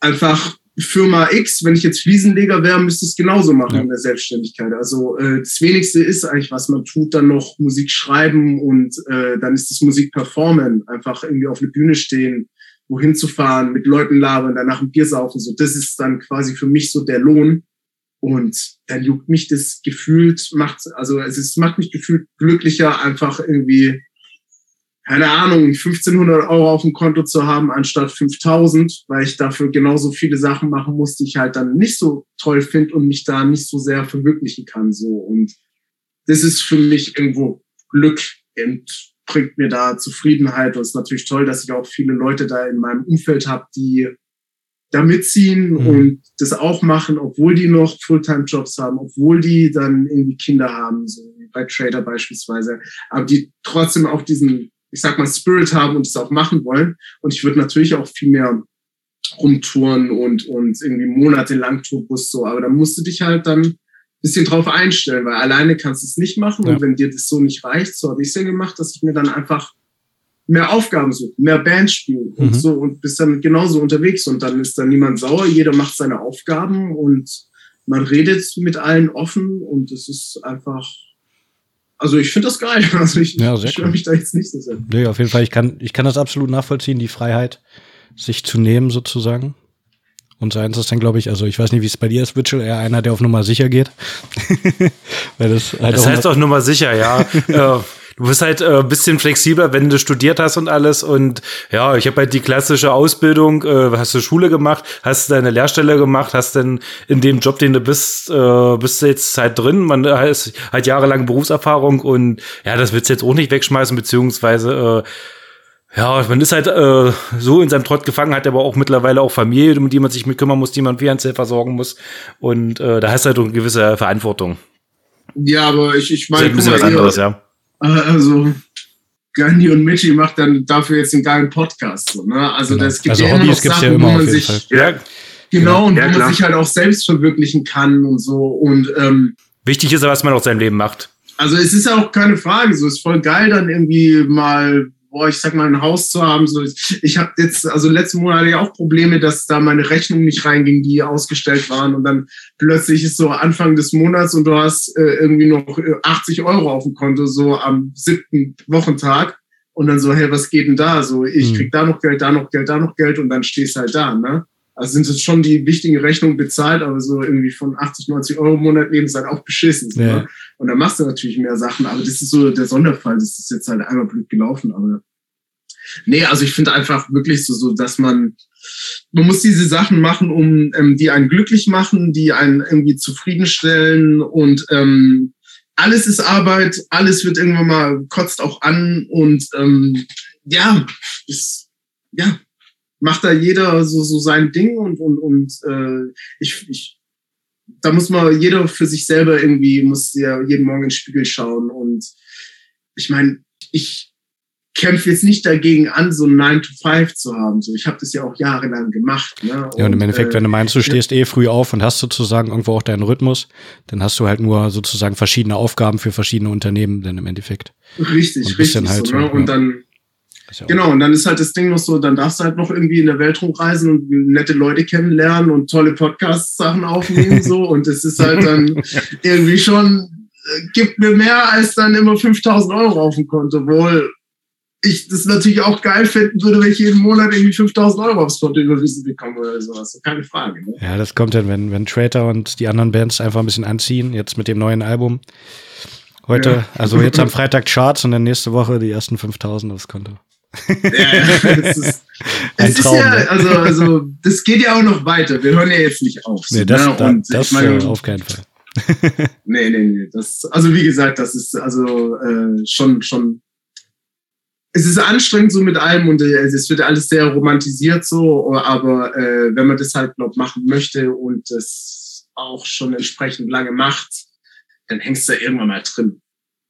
einfach Firma X, wenn ich jetzt Fliesenleger wäre, müsste ich es genauso machen ja. in der Selbstständigkeit. Also äh, das Wenigste ist eigentlich, was man tut, dann noch Musik schreiben und äh, dann ist das Musik performen, einfach irgendwie auf eine Bühne stehen, wohin zu fahren, mit Leuten labern, danach ein Bier saufen. So, das ist dann quasi für mich so der Lohn. Und dann juckt mich das gefühlt, macht, also es ist, macht mich gefühlt glücklicher, einfach irgendwie keine Ahnung, 1500 Euro auf dem Konto zu haben anstatt 5000, weil ich dafür genauso viele Sachen machen muss, die ich halt dann nicht so toll finde und mich da nicht so sehr verwirklichen kann, so. Und das ist für mich irgendwo Glück und bringt mir da Zufriedenheit. Und es ist natürlich toll, dass ich auch viele Leute da in meinem Umfeld habe, die da mitziehen mhm. und das auch machen, obwohl die noch Fulltime-Jobs haben, obwohl die dann irgendwie Kinder haben, so bei Trader beispielsweise, aber die trotzdem auch diesen ich sag mal, Spirit haben und es auch machen wollen. Und ich würde natürlich auch viel mehr rumtouren und, und irgendwie monatelang Tourbus so. Aber da musst du dich halt dann ein bisschen drauf einstellen, weil alleine kannst du es nicht machen. Ja. Und wenn dir das so nicht reicht, so habe ich es ja gemacht, dass ich mir dann einfach mehr Aufgaben suche, mehr Band spielen und mhm. so und bist dann genauso unterwegs und dann ist dann niemand sauer, jeder macht seine Aufgaben und man redet mit allen offen und es ist einfach, also ich finde das geil. Also ich, ja, ich cool. mich da jetzt nicht so sehr. Nee, auf jeden Fall, ich kann, ich kann das absolut nachvollziehen, die Freiheit, sich zu nehmen sozusagen. Und seins ist dann, glaube ich, also ich weiß nicht, wie es bei dir ist, Witchell, eher einer, der auf Nummer sicher geht. Weil das halt das heißt auch Nummer sicher, ja. du bist halt äh, bisschen flexibler, wenn du studiert hast und alles. Und ja, ich habe halt die klassische Ausbildung, äh, hast du Schule gemacht, hast deine Lehrstelle gemacht, hast dann in dem Job, den du bist, äh, bist du jetzt halt drin. Man hat, hat jahrelang Berufserfahrung und ja, das willst du jetzt auch nicht wegschmeißen, beziehungsweise äh, ja, man ist halt äh, so in seinem Trott gefangen, hat aber auch mittlerweile auch Familie, um die man sich mit kümmern muss, die man finanziell versorgen muss. Und äh, da hast du halt eine gewisse Verantwortung. Ja, aber ich, ich meine, halt was anderes, ja. Äh, also Gandhi und Michi macht dann dafür jetzt einen geilen Podcast. So, ne? Also genau. das gibt also ja immer noch Sachen, ja immer wo man sich ja, genau und ja, wo man sich halt auch selbst verwirklichen kann und so. Und ähm, wichtig ist ja, was man aus seinem Leben macht. Also es ist ja auch keine Frage. So ist voll geil, dann irgendwie mal boah, ich sag mal, ein Haus zu haben. So, ich habe jetzt, also letzten Monat hatte ich auch Probleme, dass da meine Rechnung nicht reinging, die ausgestellt waren. Und dann plötzlich ist so Anfang des Monats und du hast äh, irgendwie noch 80 äh, Euro auf dem Konto, so am siebten Wochentag. Und dann so, hey, was geht denn da? So, ich hm. krieg da noch Geld, da noch Geld, da noch Geld und dann stehst halt da, ne? Also sind jetzt schon die wichtigen Rechnungen bezahlt, aber so irgendwie von 80, 90 Euro im Monat leben ist halt auch beschissen. So, ja. ne? Und dann machst du natürlich mehr Sachen, aber das ist so der Sonderfall. Das ist jetzt halt einmal blöd gelaufen, aber nee, also ich finde einfach wirklich so, so, dass man, man muss diese Sachen machen, um ähm, die einen glücklich machen, die einen irgendwie zufriedenstellen und ähm, alles ist Arbeit, alles wird irgendwann mal kotzt auch an und ähm, ja, ist, ja, macht da jeder so, so sein Ding und, und, und äh, ich, ich, da muss man jeder für sich selber irgendwie, muss ja jeden Morgen in den Spiegel schauen und ich meine, ich kämpfe jetzt nicht dagegen an, so ein 9 to 5 zu haben. So, ich habe das ja auch jahrelang gemacht. Ne? Ja, und im Endeffekt, äh, wenn du meinst, du stehst ja. eh früh auf und hast sozusagen irgendwo auch deinen Rhythmus, dann hast du halt nur sozusagen verschiedene Aufgaben für verschiedene Unternehmen, dann im Endeffekt. Richtig, richtig. Halt so, ne? Und dann ja genau, und dann ist halt das Ding noch so, dann darfst du halt noch irgendwie in der Welt rumreisen und nette Leute kennenlernen und tolle Podcast-Sachen aufnehmen, so. Und es ist halt dann irgendwie schon, äh, gibt mir mehr als dann immer 5000 Euro auf dem Konto, wohl ich das natürlich auch geil finden würde, wenn ich jeden Monat irgendwie 5000 Euro aufs Konto überwiesen bekomme oder sowas. Keine Frage. Ne? Ja, das kommt dann, wenn, wenn Trader und die anderen Bands einfach ein bisschen anziehen, jetzt mit dem neuen Album. Heute, ja. also jetzt am Freitag Charts und dann nächste Woche die ersten 5000 aufs Konto. Ja, das ist, Traum, ist ja, ne? also, also, das geht ja auch noch weiter. Wir hören ja jetzt nicht auf. Nee, das, ne? und das, das meine, auf keinen Fall. nee, nee, nee. Das, also wie gesagt, das ist also äh, schon, schon. Es ist anstrengend so mit allem und äh, es wird alles sehr romantisiert so, aber äh, wenn man das halt noch machen möchte und das auch schon entsprechend lange macht, dann hängst du da irgendwann mal drin.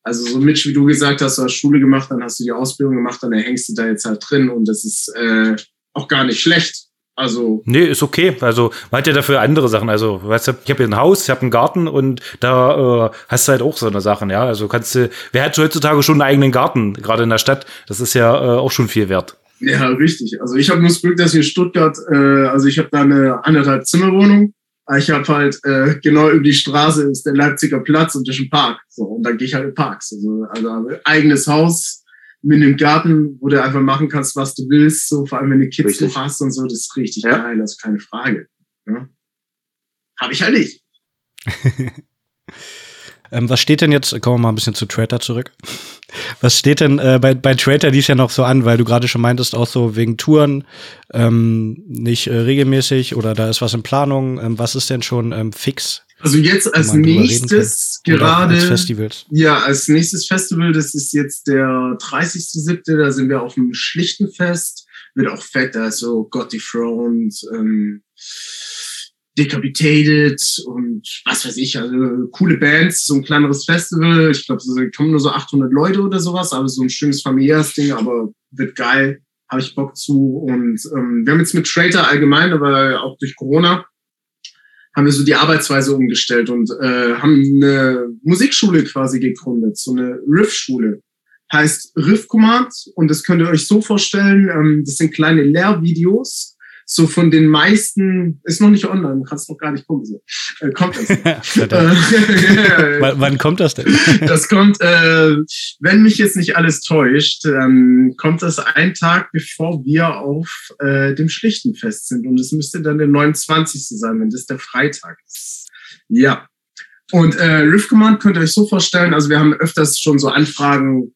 Also so Mitch, wie du gesagt hast, du hast Schule gemacht, dann hast du die Ausbildung gemacht, dann hängst du da jetzt halt drin und das ist äh, auch gar nicht schlecht. Also. Nee, ist okay. Also, man hat ja dafür andere Sachen. Also, weißt du, ich habe hier ein Haus, ich habe einen Garten und da äh, hast du halt auch so eine Sachen, ja. Also kannst du, wer hat heutzutage schon einen eigenen Garten, gerade in der Stadt? Das ist ja äh, auch schon viel wert. Ja, richtig. Also ich habe nur das Glück, dass ich in Stuttgart, äh, also ich habe da eine anderthalb Zimmerwohnung ich habe halt äh, genau über die Straße ist der Leipziger Platz und ist ein Park. So, und dann gehe ich halt in Parks. Also, also eigenes Haus mit einem Garten, wo du einfach machen kannst, was du willst. So, vor allem wenn du Kids richtig. noch hast und so, das ist richtig ja. geil, das ist keine Frage. Ja? Habe ich halt nicht. ähm, was steht denn jetzt, kommen wir mal ein bisschen zu Trader zurück. Was steht denn äh, bei, bei Trader dies ja noch so an, weil du gerade schon meintest, auch so wegen Touren ähm, nicht äh, regelmäßig oder da ist was in Planung. Ähm, was ist denn schon ähm, fix? Also jetzt als nächstes gerade. Als Festivals. Ja, als nächstes Festival, das ist jetzt der 30.07., da sind wir auf dem Schlichtenfest. Wird auch fett, also Got Dethroned, ähm, Decapitated und was weiß ich, also coole Bands, so ein kleineres Festival. Ich glaube, es kommen nur so 800 Leute oder sowas, aber so ein schönes familiäres Ding, aber wird geil, habe ich Bock zu. Und ähm, wir haben jetzt mit Trader allgemein, aber auch durch Corona, haben wir so die Arbeitsweise umgestellt und äh, haben eine Musikschule quasi gegründet, so eine Riff-Schule. Heißt Riff Command und das könnt ihr euch so vorstellen, ähm, das sind kleine Lehrvideos, so von den meisten, ist noch nicht online, kannst noch gar nicht gucken. So. Äh, kommt das? wann, wann, kommt das denn? das kommt, äh, wenn mich jetzt nicht alles täuscht, ähm, kommt das einen Tag, bevor wir auf äh, dem Schlichtenfest sind. Und es müsste dann der 29. sein, wenn das der Freitag ist. Ja. Und äh, Riff Command könnt ihr euch so vorstellen, also wir haben öfters schon so Anfragen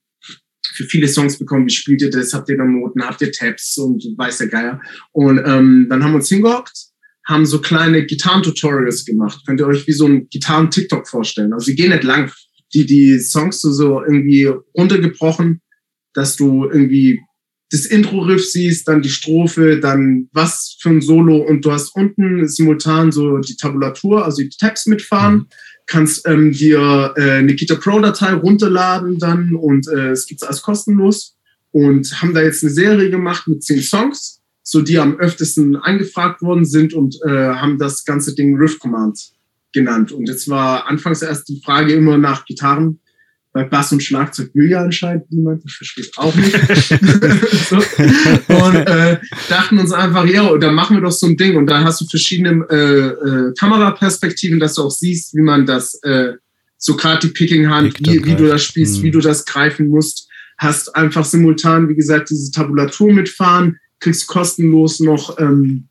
für viele Songs bekommen, wie spielt ihr das, habt ihr da Noten, habt ihr Tabs und weiß der Geier. Und ähm, dann haben wir uns hingehockt, haben so kleine Gitarren-Tutorials gemacht. Könnt ihr euch wie so ein Gitarren-TikTok vorstellen. Also sie gehen nicht lang. Die, die Songs so, so irgendwie runtergebrochen, dass du irgendwie das Intro-Riff siehst, dann die Strophe, dann was für ein Solo und du hast unten simultan so die Tabulatur, also die Tabs mitfahren. Mhm kannst ähm, dir äh, eine Gita Pro-Datei runterladen dann und äh, es gibt's alles kostenlos und haben da jetzt eine Serie gemacht mit zehn Songs, so die am öftesten angefragt worden sind und äh, haben das ganze Ding Riff Command genannt. Und jetzt war anfangs erst die Frage immer nach Gitarren bei Bass und Schlagzeug will ja anscheinend niemand, ich verstehe es auch nicht. so. Und äh, dachten uns einfach, ja, da machen wir doch so ein Ding. Und da hast du verschiedene äh, äh, Kameraperspektiven, dass du auch siehst, wie man das, äh, so gerade die Picking-Hand, wie, wie du das spielst, mhm. wie du das greifen musst. Hast einfach simultan, wie gesagt, diese Tabulatur mitfahren, kriegst kostenlos noch ähm,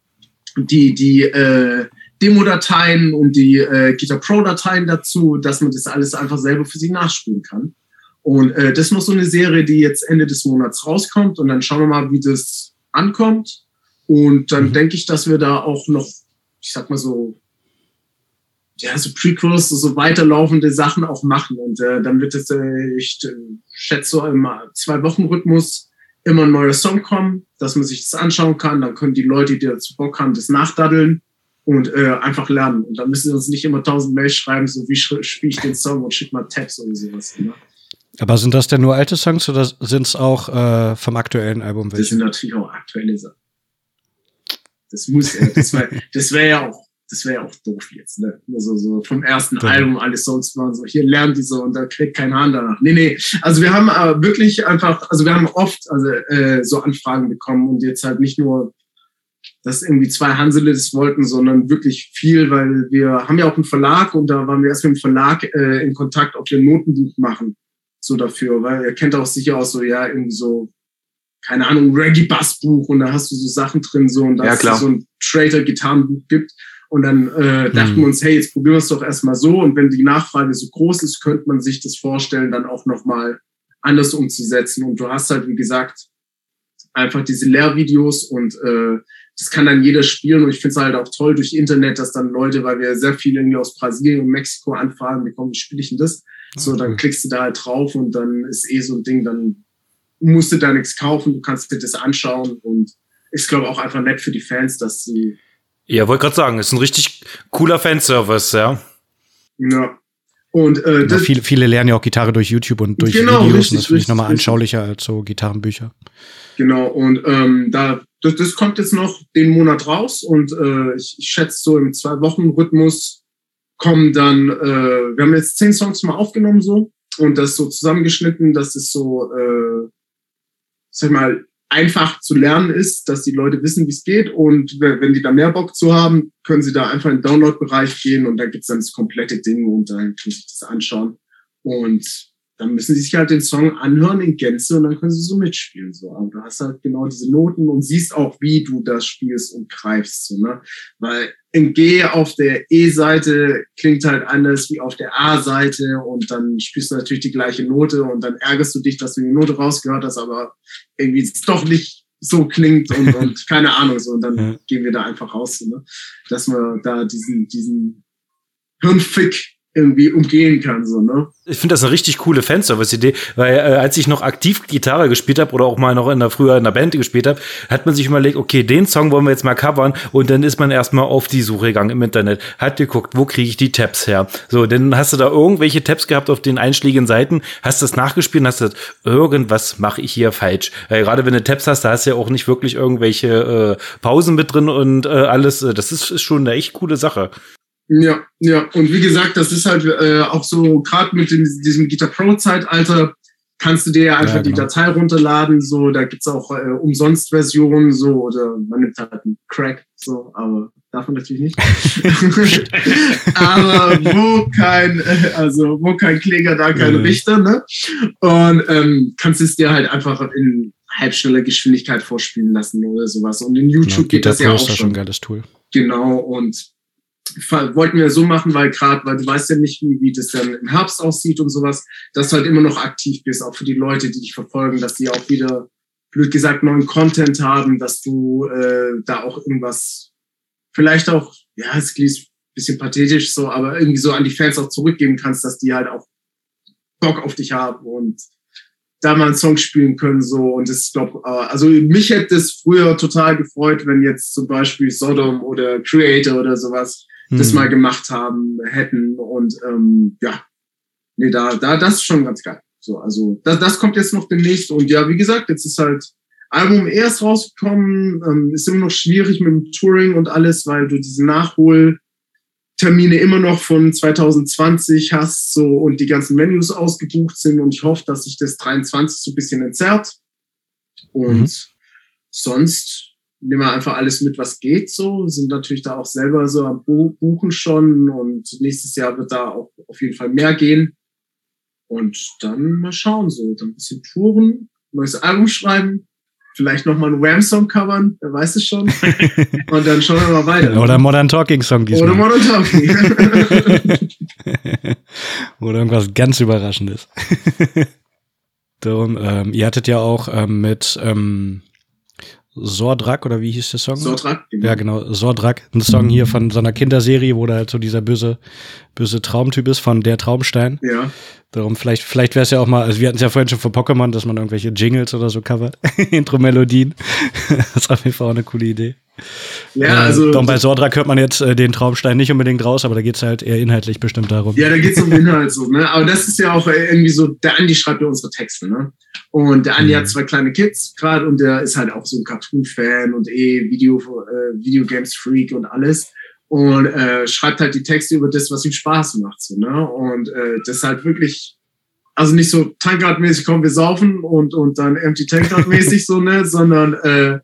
die, die äh, Demo-Dateien und die äh, Guitar Pro-Dateien dazu, dass man das alles einfach selber für sich nachspielen kann. Und äh, das ist noch so eine Serie, die jetzt Ende des Monats rauskommt und dann schauen wir mal, wie das ankommt. Und dann mhm. denke ich, dass wir da auch noch, ich sag mal so, ja, so Prequels, so weiterlaufende Sachen auch machen. Und äh, dann wird es, äh, ich äh, schätze so im Zwei-Wochen-Rhythmus immer ein neuer Song kommen, dass man sich das anschauen kann. Dann können die Leute, die dazu Bock haben, das nachdaddeln und äh, einfach lernen. Und dann müssen sie uns nicht immer tausend Mails schreiben, so wie spiele ich den Song und schick mal Tabs oder sowas. Ne? Aber sind das denn nur alte Songs oder sind es auch äh, vom aktuellen Album welche? Das sind natürlich auch aktuelle Sachen. Das muss ja, das wäre das wär ja auch, das wäre ja auch doof jetzt, ne? Nur so, so vom ersten ja. Album alle Songs waren so, hier lernt die so und da kriegt kein Hahn danach. Nee, nee. Also wir haben äh, wirklich einfach, also wir haben oft also, äh, so Anfragen bekommen und jetzt halt nicht nur dass irgendwie zwei Hansele das wollten, sondern wirklich viel, weil wir haben ja auch einen Verlag und da waren wir erst mit dem Verlag äh, in Kontakt, ob wir ein Notenbuch machen, so dafür, weil er kennt auch sicher auch so, ja, irgendwie so, keine Ahnung, Reggae-Bassbuch und da hast du so Sachen drin, so und da ja, es so ein Trader-Gitarrenbuch gibt. Und dann äh, dachten mhm. wir uns, hey, jetzt probieren wir es doch erstmal so. Und wenn die Nachfrage so groß ist, könnte man sich das vorstellen, dann auch nochmal anders umzusetzen. Und du hast halt, wie gesagt, einfach diese Lehrvideos und äh, das kann dann jeder spielen und ich finde es halt auch toll durch Internet, dass dann Leute, weil wir sehr viele irgendwie aus Brasilien und Mexiko anfragen, wie kommen, wie spiele ich denn das? So, dann klickst du da halt drauf und dann ist eh so ein Ding, dann musst du da nichts kaufen, du kannst dir das anschauen und ich glaube auch einfach nett für die Fans, dass sie. Ja, wollte gerade sagen, ist ein richtig cooler Fanservice, ja. Ja. Und äh, genau, viele, viele lernen ja auch Gitarre durch YouTube und durch genau, Videos richtig, und das finde ich nochmal anschaulicher als so Gitarrenbücher. Genau, und ähm, da das, das kommt jetzt noch den Monat raus und äh, ich, ich schätze so im Zwei-Wochen-Rhythmus kommen dann, äh, wir haben jetzt zehn Songs mal aufgenommen so und das so zusammengeschnitten, dass es so, äh, sag mal, einfach zu lernen ist, dass die Leute wissen, wie es geht und wenn die da mehr Bock zu haben, können sie da einfach in den Download-Bereich gehen und da gibt's dann das komplette Ding und dann können sie sich das anschauen. Und dann müssen sie sich halt den Song anhören in Gänze und dann können sie so mitspielen. So. Aber du hast halt genau diese Noten und siehst auch, wie du das spielst und greifst. So, ne? Weil ein G auf der E-Seite klingt halt anders wie auf der A-Seite und dann spielst du natürlich die gleiche Note und dann ärgerst du dich, dass du die Note rausgehört hast, aber irgendwie es doch nicht so klingt und, und keine Ahnung so und dann ja. gehen wir da einfach raus, so, ne? dass wir da diesen, diesen Hirnfick irgendwie umgehen kann. So, ne? Ich finde das eine richtig coole Fanservice-Idee, weil äh, als ich noch aktiv Gitarre gespielt habe oder auch mal noch in der früher in der Band gespielt habe, hat man sich überlegt, okay, den Song wollen wir jetzt mal covern und dann ist man erstmal auf die Suche gegangen im Internet, hat geguckt, wo kriege ich die Tabs her? So, dann hast du da irgendwelche Tabs gehabt auf den einschlägigen Seiten, hast das nachgespielt und hast gesagt, irgendwas mache ich hier falsch. Weil gerade wenn du Tabs hast, da hast du ja auch nicht wirklich irgendwelche äh, Pausen mit drin und äh, alles. Das ist, ist schon eine echt coole Sache. Ja, ja. Und wie gesagt, das ist halt äh, auch so, gerade mit dem, diesem Guitar Pro-Zeitalter, kannst du dir ja einfach ja, genau. die Datei runterladen. So, da gibt's auch äh, Umsonst-Versionen, so, oder man nimmt halt einen Crack, so, aber davon natürlich nicht. aber wo kein, äh, also wo kein Kläger, da kein ja. Richter, ne? Und ähm, kannst es dir halt einfach in halbschneller Geschwindigkeit vorspielen lassen oder sowas. Und in YouTube genau, geht das ja auch schon. schon ein geiles Tool. Genau, und wollten wir so machen, weil gerade, weil du weißt ja nicht, wie, wie das dann im Herbst aussieht und sowas, dass du halt immer noch aktiv bist, auch für die Leute, die dich verfolgen, dass die auch wieder, blöd gesagt, neuen Content haben, dass du äh, da auch irgendwas, vielleicht auch, ja, es klingt ein bisschen pathetisch so, aber irgendwie so an die Fans auch zurückgeben kannst, dass die halt auch Bock auf dich haben und da mal einen Song spielen können so. Und es glaube äh, also mich hätte es früher total gefreut wenn jetzt zum Beispiel Sodom oder Creator oder sowas das mal mhm. gemacht haben hätten. Und ähm, ja, nee, da, da, das ist schon ganz geil. So, also das, das kommt jetzt noch demnächst. Und ja, wie gesagt, jetzt ist halt Album erst rausgekommen, ähm, ist immer noch schwierig mit dem Touring und alles, weil du diese Nachholtermine immer noch von 2020 hast so und die ganzen Menus ausgebucht sind und ich hoffe, dass sich das 23 so ein bisschen entzerrt. Und mhm. sonst nehmen wir einfach alles mit, was geht so, sind natürlich da auch selber so am Buchen schon und nächstes Jahr wird da auch auf jeden Fall mehr gehen. Und dann mal schauen so, dann ein bisschen touren, neues Album schreiben, vielleicht nochmal einen Wham-Song covern, wer weiß es schon. und dann schauen wir mal weiter. Oder Modern Talking Song diesmal. Oder Modern Talking. Oder irgendwas ganz Überraschendes. Darum, ähm, ihr hattet ja auch ähm, mit ähm, Sordrak oder wie hieß der Song? Sordrak. Genau. Ja, genau, Sordrak. Ein Song hier von so einer Kinderserie, wo da halt so dieser böse, böse Traumtyp ist von Der Traumstein. Ja. Darum, vielleicht, vielleicht wäre es ja auch mal, also wir hatten es ja vorhin schon für Pokémon, dass man irgendwelche Jingles oder so covert. Intro-Melodien. das ist auf jeden Fall auch eine coole Idee. Ja, also. Äh, bei Sordrak hört man jetzt äh, den Traumstein nicht unbedingt raus, aber da geht es halt eher inhaltlich bestimmt darum. Ja, da geht es um Inhalt so, ne? Aber das ist ja auch irgendwie so, der Andi schreibt ja unsere Texte, ne? Und der Andi mhm. hat zwei kleine Kids gerade und der ist halt auch so ein Cartoon-Fan und eh Video, äh, Videogames-Freak und alles. Und äh, schreibt halt die Texte über das, was ihm Spaß macht. So, ne? Und äh, das ist halt wirklich, also nicht so Tankard-mäßig, komm, wir saufen und, und dann Empty Tankard-mäßig so, ne? Sondern äh,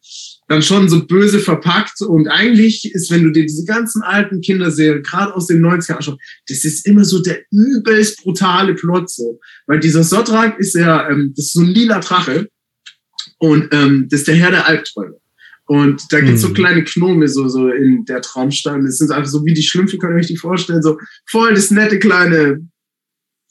dann schon so böse verpackt. Und eigentlich ist, wenn du dir diese ganzen alten Kinderserien, gerade aus den 90ern anschaust, das ist immer so der übelst brutale Plot so. Weil dieser Sotrak ist ja, ähm, das ist so ein lila Drache. Und ähm, das ist der Herr der Albträume. Und da gibt's so mhm. kleine Gnome so, so in der Traumstein. Das sind einfach so wie die Schlümpfe, könnt ihr euch die vorstellen, so voll das nette kleine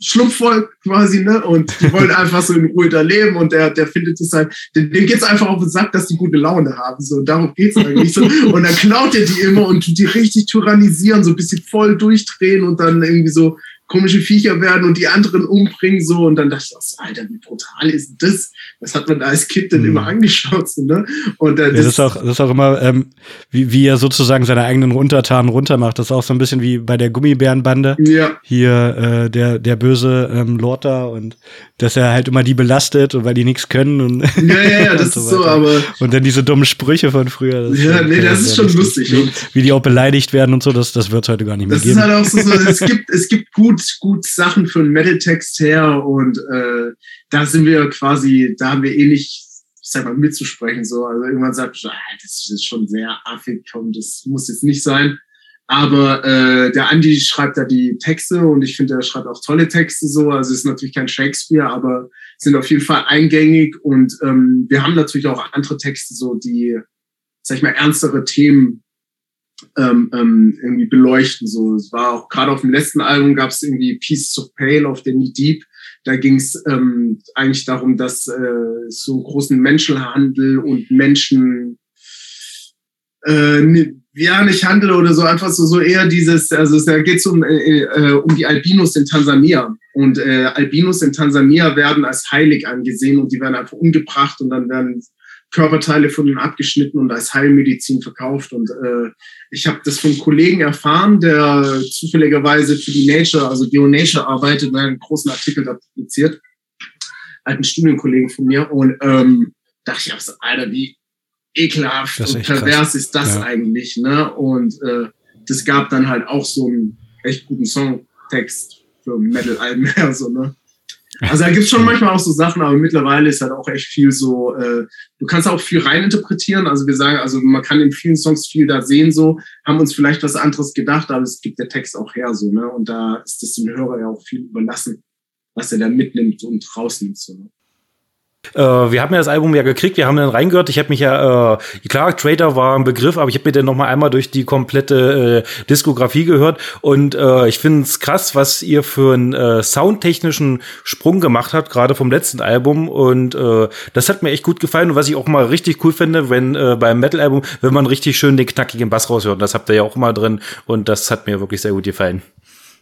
Schlumpfvolk quasi, ne? Und die wollen einfach so in Ruhe da leben und der, der findet es halt, dem, dem geht's einfach auf den Sack, dass die gute Laune haben. So, darum geht's eigentlich so. Und dann klaut er die immer und tut die richtig tyrannisieren, so ein bisschen voll durchdrehen und dann irgendwie so komische Viecher werden und die anderen umbringen so und dann dachte ich, oh, Alter, wie brutal ist das? Was hat man da als Kind denn mhm. immer angeschaut? So, ne? Und dann ja, das, ist auch, das ist auch immer, ähm, wie, wie er sozusagen seine eigenen Untertanen runtermacht. Das ist auch so ein bisschen wie bei der Gummibärenbande. Ja. Hier äh, der, der böse ähm, Lord da und dass er halt immer die belastet und weil die nichts können und ja, ja, ja, das so ist so, aber und dann diese dummen Sprüche von früher. ja, nee, das ist schon lustig. Wie, wie, die auch beleidigt werden und so, das, das wird heute gar nicht mehr das geben. Das ist halt auch so, so es gibt, es gibt gut, gut Sachen für einen Metal-Text her und äh, da sind wir quasi, da haben wir eh nicht, ich sag mal, mitzusprechen. So. Also irgendwann sagt, ah, das ist schon sehr affig, komm, das muss jetzt nicht sein. Aber äh, der Andi schreibt da die Texte und ich finde, er schreibt auch tolle Texte so. Also ist natürlich kein Shakespeare, aber sind auf jeden Fall eingängig und ähm, wir haben natürlich auch andere Texte so, die, sag ich mal, ernstere Themen ähm, ähm, irgendwie beleuchten. So, es war auch gerade auf dem letzten Album gab es irgendwie Pieces of Pale auf der Knee Deep. Da ging es ähm, eigentlich darum, dass äh, so großen Menschenhandel und Menschen äh, ja nicht Handel oder so einfach so so eher dieses also da geht es um äh, äh, um die Albinos in Tansania und äh, Albinos in Tansania werden als heilig angesehen und die werden einfach umgebracht und dann werden Körperteile von ihm abgeschnitten und als Heilmedizin verkauft. Und äh, ich habe das von Kollegen erfahren, der zufälligerweise für die Nature, also GeoNature arbeitet und einen großen Artikel da publiziert. Alten Studienkollegen von mir. Und ähm, dachte ich auch so, Alter, wie ekelhaft und pervers krass. ist das ja. eigentlich. Ne? Und äh, das gab dann halt auch so einen echt guten Songtext für Metal-Alben. Also, ne? Also da gibt's schon manchmal auch so Sachen, aber mittlerweile ist halt auch echt viel so, äh, du kannst auch viel reininterpretieren. Also wir sagen, also man kann in vielen Songs viel da sehen, so, haben uns vielleicht was anderes gedacht, aber es gibt der Text auch her so, ne? Und da ist es dem Hörer ja auch viel überlassen, was er da mitnimmt und rausnimmt. So, ne? Äh, wir haben ja das Album ja gekriegt, wir haben dann reingehört. Ich habe mich ja, äh, klar, Trader war ein Begriff, aber ich habe mir dann noch mal einmal durch die komplette äh, Diskografie gehört. Und äh, ich finde es krass, was ihr für einen äh, soundtechnischen Sprung gemacht habt, gerade vom letzten Album. Und äh, das hat mir echt gut gefallen. Und was ich auch mal richtig cool finde, wenn äh, beim Metal-Album, wenn man richtig schön den knackigen Bass raushört, das habt ihr ja auch immer drin. Und das hat mir wirklich sehr gut gefallen.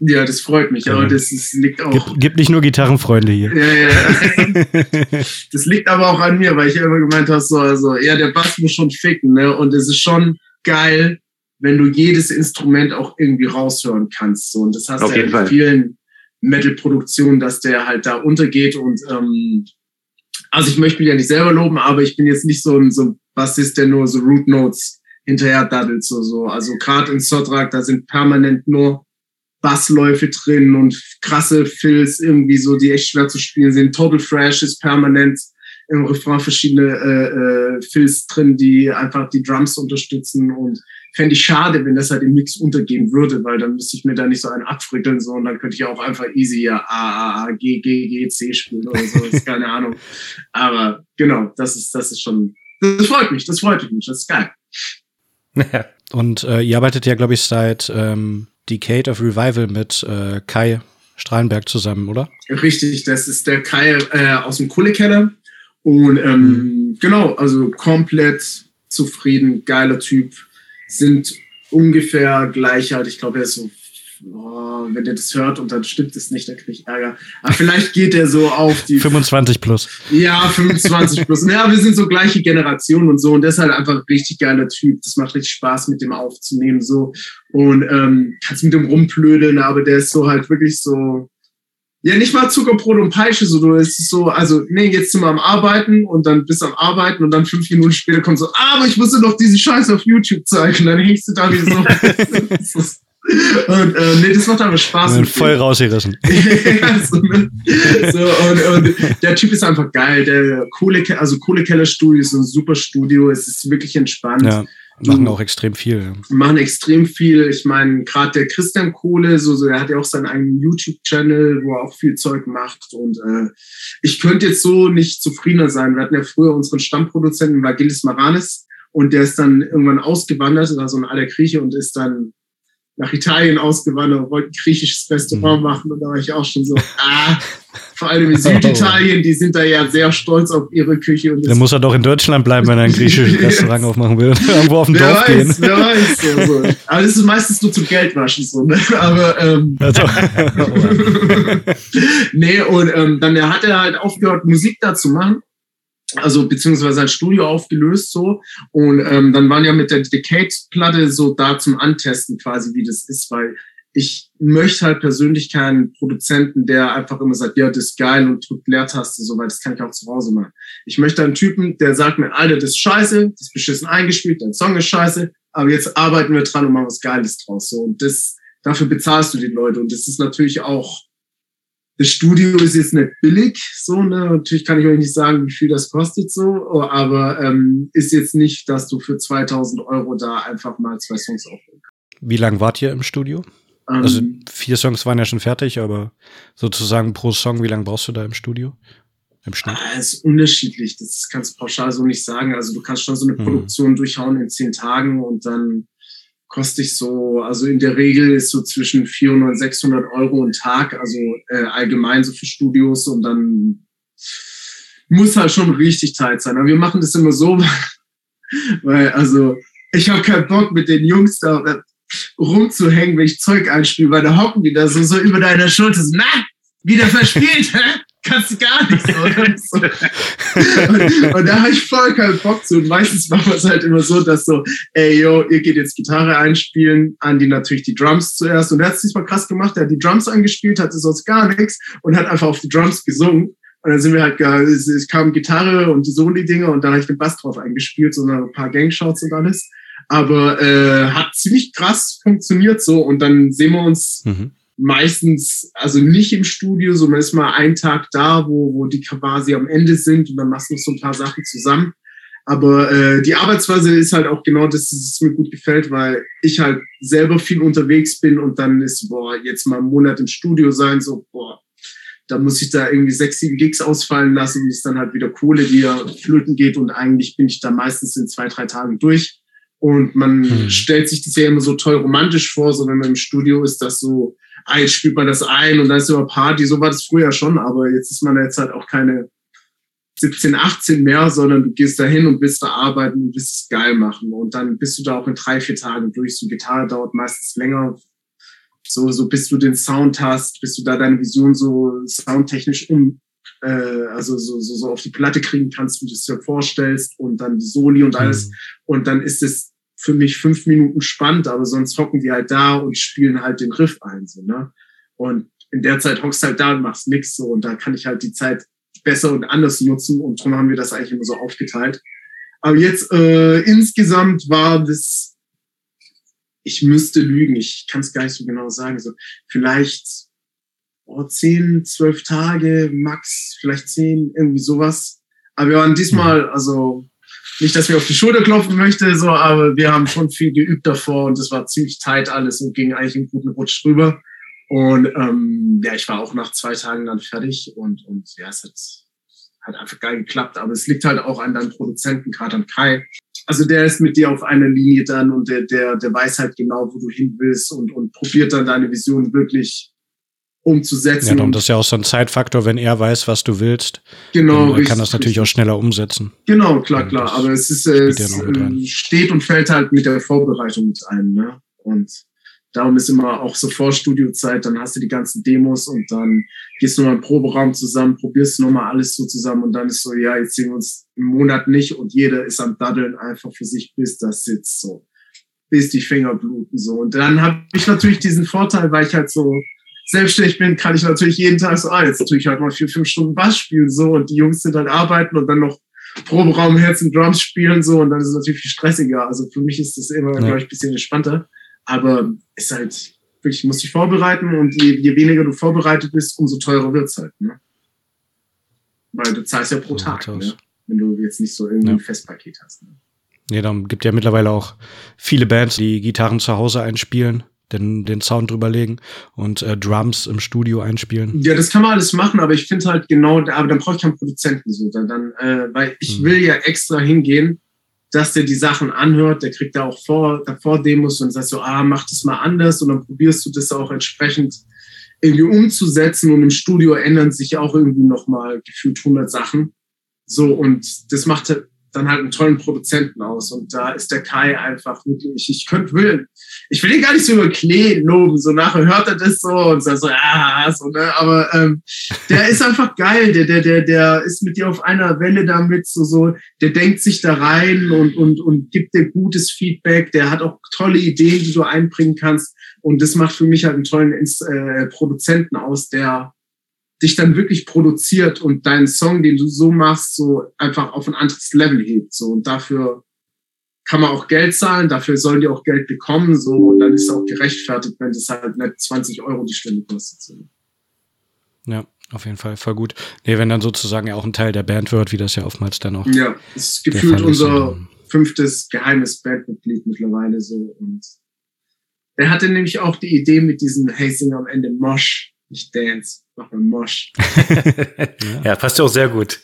Ja, das freut mich, aber das ist, liegt auch. Gibt, gibt nicht nur Gitarrenfreunde hier. Ja, ja. das liegt aber auch an mir, weil ich immer gemeint habe, so, also, ja, der Bass muss schon ficken, ne? Und es ist schon geil, wenn du jedes Instrument auch irgendwie raushören kannst. So. Und das hast du ja in Fall. vielen Metal-Produktionen, dass der halt da untergeht. Und ähm, also ich möchte mich ja nicht selber loben, aber ich bin jetzt nicht so ein, so ein Bassist, der nur so Root Notes hinterher daddelt. So, so. Also gerade in Sodrak, da sind permanent nur Bassläufe drin und krasse Fills irgendwie so, die echt schwer zu spielen sind. Total Fresh ist permanent im Refrain verschiedene äh, äh, Fills drin, die einfach die Drums unterstützen und fände ich schade, wenn das halt im Mix untergehen würde, weil dann müsste ich mir da nicht so einen abfrickeln so und dann könnte ich auch einfach easy ja A, A, A, G, G, G, C spielen oder so, ist keine Ahnung. Aber genau, das ist, das ist schon, das freut mich, das freut mich, das ist geil. Und äh, ihr arbeitet ja, glaube ich, seit ähm, Decade of Revival mit äh, Kai Strahlenberg zusammen, oder? Richtig, das ist der Kai äh, aus dem Kohlekeller. Und ähm, mhm. genau, also komplett zufrieden, geiler Typ. Sind ungefähr gleich alt. Ich glaube, er ist so oh, wenn der das hört und dann stimmt es nicht, dann kriege ich Ärger. Aber vielleicht geht er so auf die 25 plus. Ja, 25 plus. Ja, wir sind so gleiche Generation und so und deshalb einfach ein richtig geiler Typ. Das macht richtig Spaß, mit dem aufzunehmen so und ähm, kannst mit dem rumplödeln, aber der ist so halt wirklich so ja, nicht mal Zuckerbrot und Peitsche, so, du, ist so, also, nee, jetzt sind wir am Arbeiten und dann bist du am Arbeiten und dann fünf Minuten später kommt so, aber ich musste noch diesen Scheiß auf YouTube zeigen, dann hängst du da wie so. Und äh, nee, das macht aber Spaß. Und voll rausgerissen. ja, so, ne? so, und, und der Typ ist einfach geil. Der Kohle, also Kohlekeller Studio ist ein super Studio. Es ist wirklich entspannt. Ja, machen auch extrem viel. Machen extrem viel. Ich meine, gerade der Christian Kohle, so, so, er hat ja auch seinen eigenen YouTube-Channel, wo er auch viel Zeug macht. Und äh, ich könnte jetzt so nicht zufriedener sein. Wir hatten ja früher unseren Stammproduzenten Vagilis Maranis und der ist dann irgendwann ausgewandert, war so ein alter Grieche und ist dann nach Italien ausgewandert und wollte ein griechisches Restaurant mhm. machen. Und da war ich auch schon so, ah, vor allem in Süditalien, die sind da ja sehr stolz auf ihre Küche. Und Dann muss er doch in Deutschland bleiben, wenn er ein griechisches Restaurant aufmachen will. Irgendwo auf dem wer Dorf weiß, gehen. Wer weiß, so, so. Aber das ist meistens nur zum Geldwaschen so, ne? Aber ähm, also. nee, und ähm, dann hat er halt aufgehört, Musik da zu machen also beziehungsweise ein Studio aufgelöst so und ähm, dann waren ja mit der Decade-Platte so da zum Antesten quasi, wie das ist, weil ich möchte halt persönlich keinen Produzenten, der einfach immer sagt, ja, das ist geil und drückt Leertaste, so, weil das kann ich auch zu Hause machen. Ich möchte einen Typen, der sagt mir, Alter, das ist scheiße, das ist beschissen eingespielt, dein Song ist scheiße, aber jetzt arbeiten wir dran und machen was Geiles draus, so. Und das, dafür bezahlst du die Leute und das ist natürlich auch das Studio ist jetzt nicht billig, so, ne? Natürlich kann ich euch nicht sagen, wie viel das kostet, so, aber ähm, ist jetzt nicht, dass du für 2000 Euro da einfach mal zwei Songs kannst. Wie lange wart ihr im Studio? Ähm, also vier Songs waren ja schon fertig, aber sozusagen pro Song, wie lange brauchst du da im Studio? Im Schnitt? Ah, ist unterschiedlich. Das kannst du pauschal so nicht sagen. Also du kannst schon so eine mhm. Produktion durchhauen in zehn Tagen und dann kostet ich so, also in der Regel ist so zwischen 400 und 600 Euro ein Tag, also äh, allgemein so für Studios und dann muss halt schon richtig tight sein. Aber wir machen das immer so, weil also ich habe keinen Bock mit den Jungs da rumzuhängen, wenn ich Zeug einspiele, weil da hocken die da so, so über deiner Schulter, so, na, wieder verspielt, hä? Kannst du gar nichts. Oder? So. Und, und, da habe ich voll keinen Bock zu. Und meistens machen wir es halt immer so, dass so, ey, yo, ihr geht jetzt Gitarre einspielen, Andi natürlich die Drums zuerst. Und er hat es diesmal krass gemacht, er hat die Drums eingespielt, hatte sonst gar nichts und hat einfach auf die Drums gesungen. Und dann sind wir halt, es kam Gitarre und so die Dinge und dann habe ich den Bass drauf eingespielt, so ein paar Gangshots und alles. Aber äh, hat ziemlich krass funktioniert so und dann sehen wir uns mhm meistens, also nicht im Studio, sondern ist mal ein Tag da, wo, wo die quasi am Ende sind und dann machst du noch so ein paar Sachen zusammen. Aber äh, die Arbeitsweise ist halt auch genau das, es mir gut gefällt, weil ich halt selber viel unterwegs bin und dann ist, boah, jetzt mal einen Monat im Studio sein, so, boah, da muss ich da irgendwie sechs, sieben Gigs ausfallen lassen und ist dann halt wieder Kohle, die ja flöten geht und eigentlich bin ich da meistens in zwei, drei Tagen durch. Und man hm. stellt sich das ja immer so toll romantisch vor, sondern im Studio ist das so, ah, jetzt spielt man das ein und dann ist immer Party. So war das früher schon, aber jetzt ist man jetzt halt auch keine 17, 18 mehr, sondern du gehst da hin und bist da arbeiten und willst es geil machen. Und dann bist du da auch in drei, vier Tagen durch. So Gitarre dauert meistens länger. So, so bis du den Sound hast, bis du da deine Vision so soundtechnisch um, äh, also so, so, so auf die Platte kriegen kannst, wie du es dir vorstellst und dann die Soli und alles. Mhm. Und dann ist es für mich fünf Minuten spannend, aber sonst hocken die halt da und spielen halt den Riff ein, so, ne? Und in der Zeit hockst halt da und machst nix so und da kann ich halt die Zeit besser und anders nutzen und darum haben wir das eigentlich immer so aufgeteilt. Aber jetzt äh, insgesamt war das, ich müsste lügen, ich kann es gar nicht so genau sagen, so vielleicht oh, zehn, zwölf Tage, max, vielleicht zehn, irgendwie sowas. Aber wir waren diesmal, mhm. also nicht, dass wir auf die Schulter klopfen möchte, so, aber wir haben schon viel geübt davor und es war ziemlich tight alles und ging eigentlich einen guten Rutsch rüber. Und ähm, ja, ich war auch nach zwei Tagen dann fertig und, und ja, es hat, hat einfach geil geklappt. Aber es liegt halt auch an deinem Produzenten, gerade an Kai. Also der ist mit dir auf einer Linie dann und der, der, der weiß halt genau, wo du hin willst und, und probiert dann deine Vision wirklich umzusetzen. Ja, und das ist ja auch so ein Zeitfaktor, wenn er weiß, was du willst. Genau. Dann richtig, kann das natürlich richtig. auch schneller umsetzen. Genau, klar, klar. Aber es ist, es äh, steht und fällt halt mit der Vorbereitung mit ein, ne? Und darum ist immer auch so Vorstudiozeit, dann hast du die ganzen Demos und dann gehst du mal im Proberaum zusammen, probierst nochmal alles so zusammen und dann ist so, ja, jetzt sehen wir uns einen Monat nicht und jeder ist am Daddeln einfach für sich, bis das sitzt so. Bis die Finger bluten so. Und dann habe ich natürlich diesen Vorteil, weil ich halt so selbstständig bin, kann ich natürlich jeden Tag so, ah, jetzt tue ich halt mal vier, fünf Stunden Bass spielen, so, und die Jungs sind dann arbeiten und dann noch Proberaum Herz und Drums spielen, so, und dann ist es natürlich viel stressiger. Also für mich ist das immer, ja. glaube ich, ein bisschen entspannter. Aber ist halt, wirklich, muss dich vorbereiten und je, je weniger du vorbereitet bist, umso teurer wird's halt, ne? Weil du zahlst ja pro ja, Tag, ne? Wenn du jetzt nicht so irgendwie ja. ein Festpaket hast, ne? Ja, dann gibt ja mittlerweile auch viele Bands, die Gitarren zu Hause einspielen den, den Sound drüberlegen und äh, Drums im Studio einspielen. Ja, das kann man alles machen, aber ich finde halt genau, aber dann brauche ich keinen Produzenten so. Dann, dann äh, weil ich hm. will ja extra hingehen, dass der die Sachen anhört, der kriegt da auch vor, davor Demos und sagt so, ah, mach das mal anders und dann probierst du das auch entsprechend irgendwie umzusetzen und im Studio ändern sich auch irgendwie nochmal gefühlt 100 Sachen. So, und das macht halt dann halt einen tollen Produzenten aus. Und da ist der Kai einfach wirklich, ich könnte, will, ich will ihn gar nicht so über Klee loben, so nachher hört er das so und sagt so, ah, so, ne, aber ähm, der ist einfach geil, der, der, der, der ist mit dir auf einer Welle damit, so, so, der denkt sich da rein und, und, und gibt dir gutes Feedback, der hat auch tolle Ideen, die du einbringen kannst. Und das macht für mich halt einen tollen äh, Produzenten aus, der dich dann wirklich produziert und deinen Song, den du so machst, so einfach auf ein anderes Level hebt. So und dafür kann man auch Geld zahlen, dafür sollen die auch Geld bekommen, so und dann ist es auch gerechtfertigt, wenn das halt nicht 20 Euro die Stunde kostet. So. Ja, auf jeden Fall, voll gut. Nee, wenn dann sozusagen ja auch ein Teil der Band wird, wie das ja oftmals dann auch. Ja, ist gefühlt unser fünftes geheimes Bandmitglied mittlerweile so und er hatte nämlich auch die Idee mit diesem Hazing am Ende Mosh, nicht Dance mach mal Mosch. ja. ja, passt ja auch sehr gut.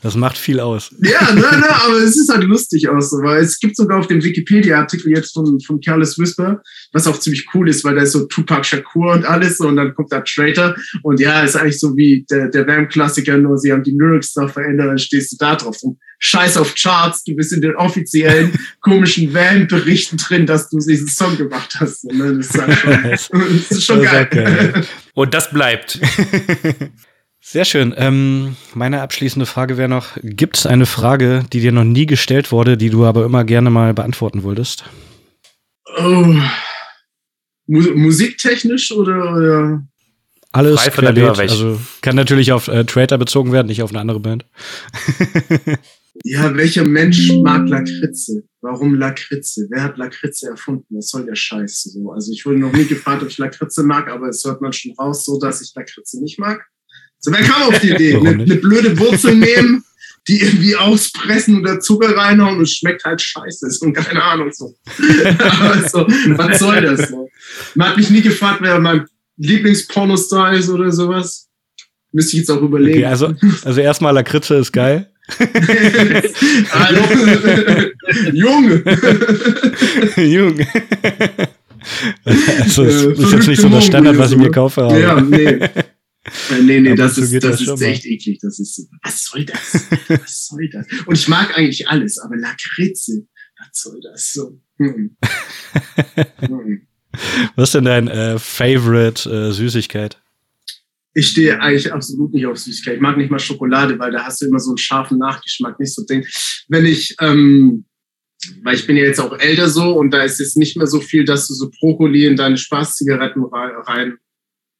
Das macht viel aus. Ja, ne, ne, aber es ist halt lustig aus, so, weil es gibt sogar auf dem Wikipedia-Artikel jetzt von, von Careless Whisper, was auch ziemlich cool ist, weil da ist so Tupac Shakur und alles und dann kommt da Traitor und ja, ist eigentlich so wie der, der Vamp-Klassiker, nur sie haben die Lyrics da verändert, dann stehst du da drauf. Und Scheiß auf Charts, du bist in den offiziellen komischen Van-Berichten drin, dass du diesen Song gemacht hast. Ne? Das, ist halt schon, das ist schon geil. Und das bleibt. Sehr schön. Ähm, meine abschließende Frage wäre noch, gibt es eine Frage, die dir noch nie gestellt wurde, die du aber immer gerne mal beantworten wolltest? Oh. Mu musiktechnisch oder, oder? Alles querbeet. Also kann natürlich auf äh, Trader bezogen werden, nicht auf eine andere Band. ja, welcher Mensch mag Lakritze? Warum Lakritze? Wer hat Lakritze erfunden? Was soll der Scheiß? So, also ich wurde noch nie gefragt, ob ich Lakritze mag, aber es hört man schon raus, so dass ich Lakritze nicht mag. So, wer kam auf die Idee? eine, eine blöde Wurzel nehmen, die irgendwie auspressen oder Zucker reinhauen und es schmeckt halt scheiße. Ist und keine Ahnung so. aber so, was soll das so? Man hat mich nie gefragt, wer mein Lieblingspornostar ist oder sowas. Müsste ich jetzt auch überlegen. Okay, also, also erstmal Lakritze ist geil. Hallo. Jung. Jung. Also, es äh, ist jetzt nicht so das Standard, was ich mir kaufe. Aber. Ja, nee. Äh, nee, nee, das ist, das, ist echt eklig. Das ist, was soll das? Was soll das? Und ich mag eigentlich alles, aber Lakritze, was soll das so? Hm. Hm. Was ist denn dein äh, Favorite äh, Süßigkeit? Ich stehe eigentlich absolut nicht auf Süßigkeit. Ich mag nicht mal Schokolade, weil da hast du immer so einen scharfen Nachgeschmack, nicht so Ding. Wenn ich, ähm, weil ich bin ja jetzt auch älter so und da ist jetzt nicht mehr so viel, dass du so Brokkoli in deine Spaßzigaretten rein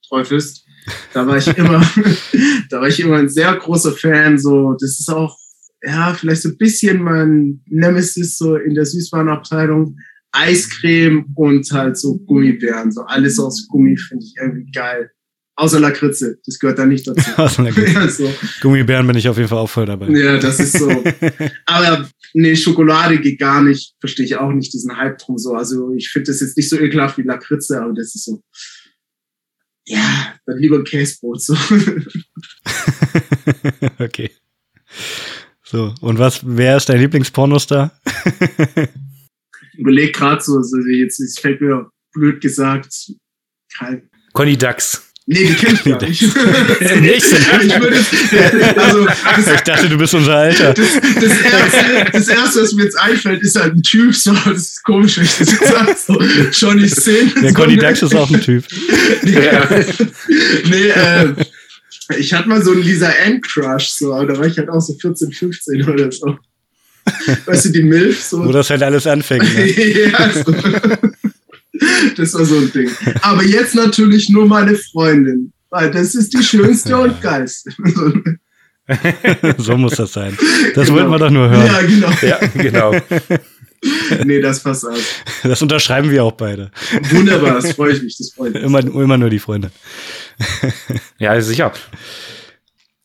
träufelst. Da war ich immer, da war ich immer ein sehr großer Fan. So, das ist auch, ja, vielleicht so ein bisschen mein Nemesis so in der Süßwarenabteilung. Eiscreme und halt so Gummibären. So alles aus Gummi finde ich irgendwie geil. Außer Lakritze, das gehört da nicht dazu. ja, so. Gummibären bin ich auf jeden Fall auch voll dabei. Ja, das ist so. Aber nee, Schokolade geht gar nicht. Verstehe ich auch nicht, diesen Hype drum so. Also ich finde das jetzt nicht so ekelhaft wie Lakritze, aber das ist so. Ja, dann lieber Käsebrot so. okay. So, und was, wer ist dein Lieblingspornostar? überlege gerade so, also jetzt, jetzt fällt mir blöd gesagt, kein. Conny Dax. Nee, die kennt ich gar nicht. nicht? ich, würde, also, das, ich dachte, du bist unser Alter. Das, das, erste, das, erste, was mir jetzt einfällt, ist halt ein Typ. So, das ist komisch, wenn ich das jetzt sage. So, Johnny Sin. Der Conny Dax ist auch ein Typ. Nee, äh, ich hatte mal so einen Lisa Ann Crush, so, aber da war ich halt auch so 14, 15 oder so weißt du, die Milf. So. Wo das halt alles anfängt. Ne? ja, so. Das war so ein Ding. Aber jetzt natürlich nur meine Freundin, weil das ist die schönste und geilste. so muss das sein. Das genau. wollten wir doch nur hören. Ja, genau. Ja, genau. nee, das passt aus. Das unterschreiben wir auch beide. Wunderbar, das freue ich mich. Das freut mich. Immer, immer nur die Freunde. ja, sicher.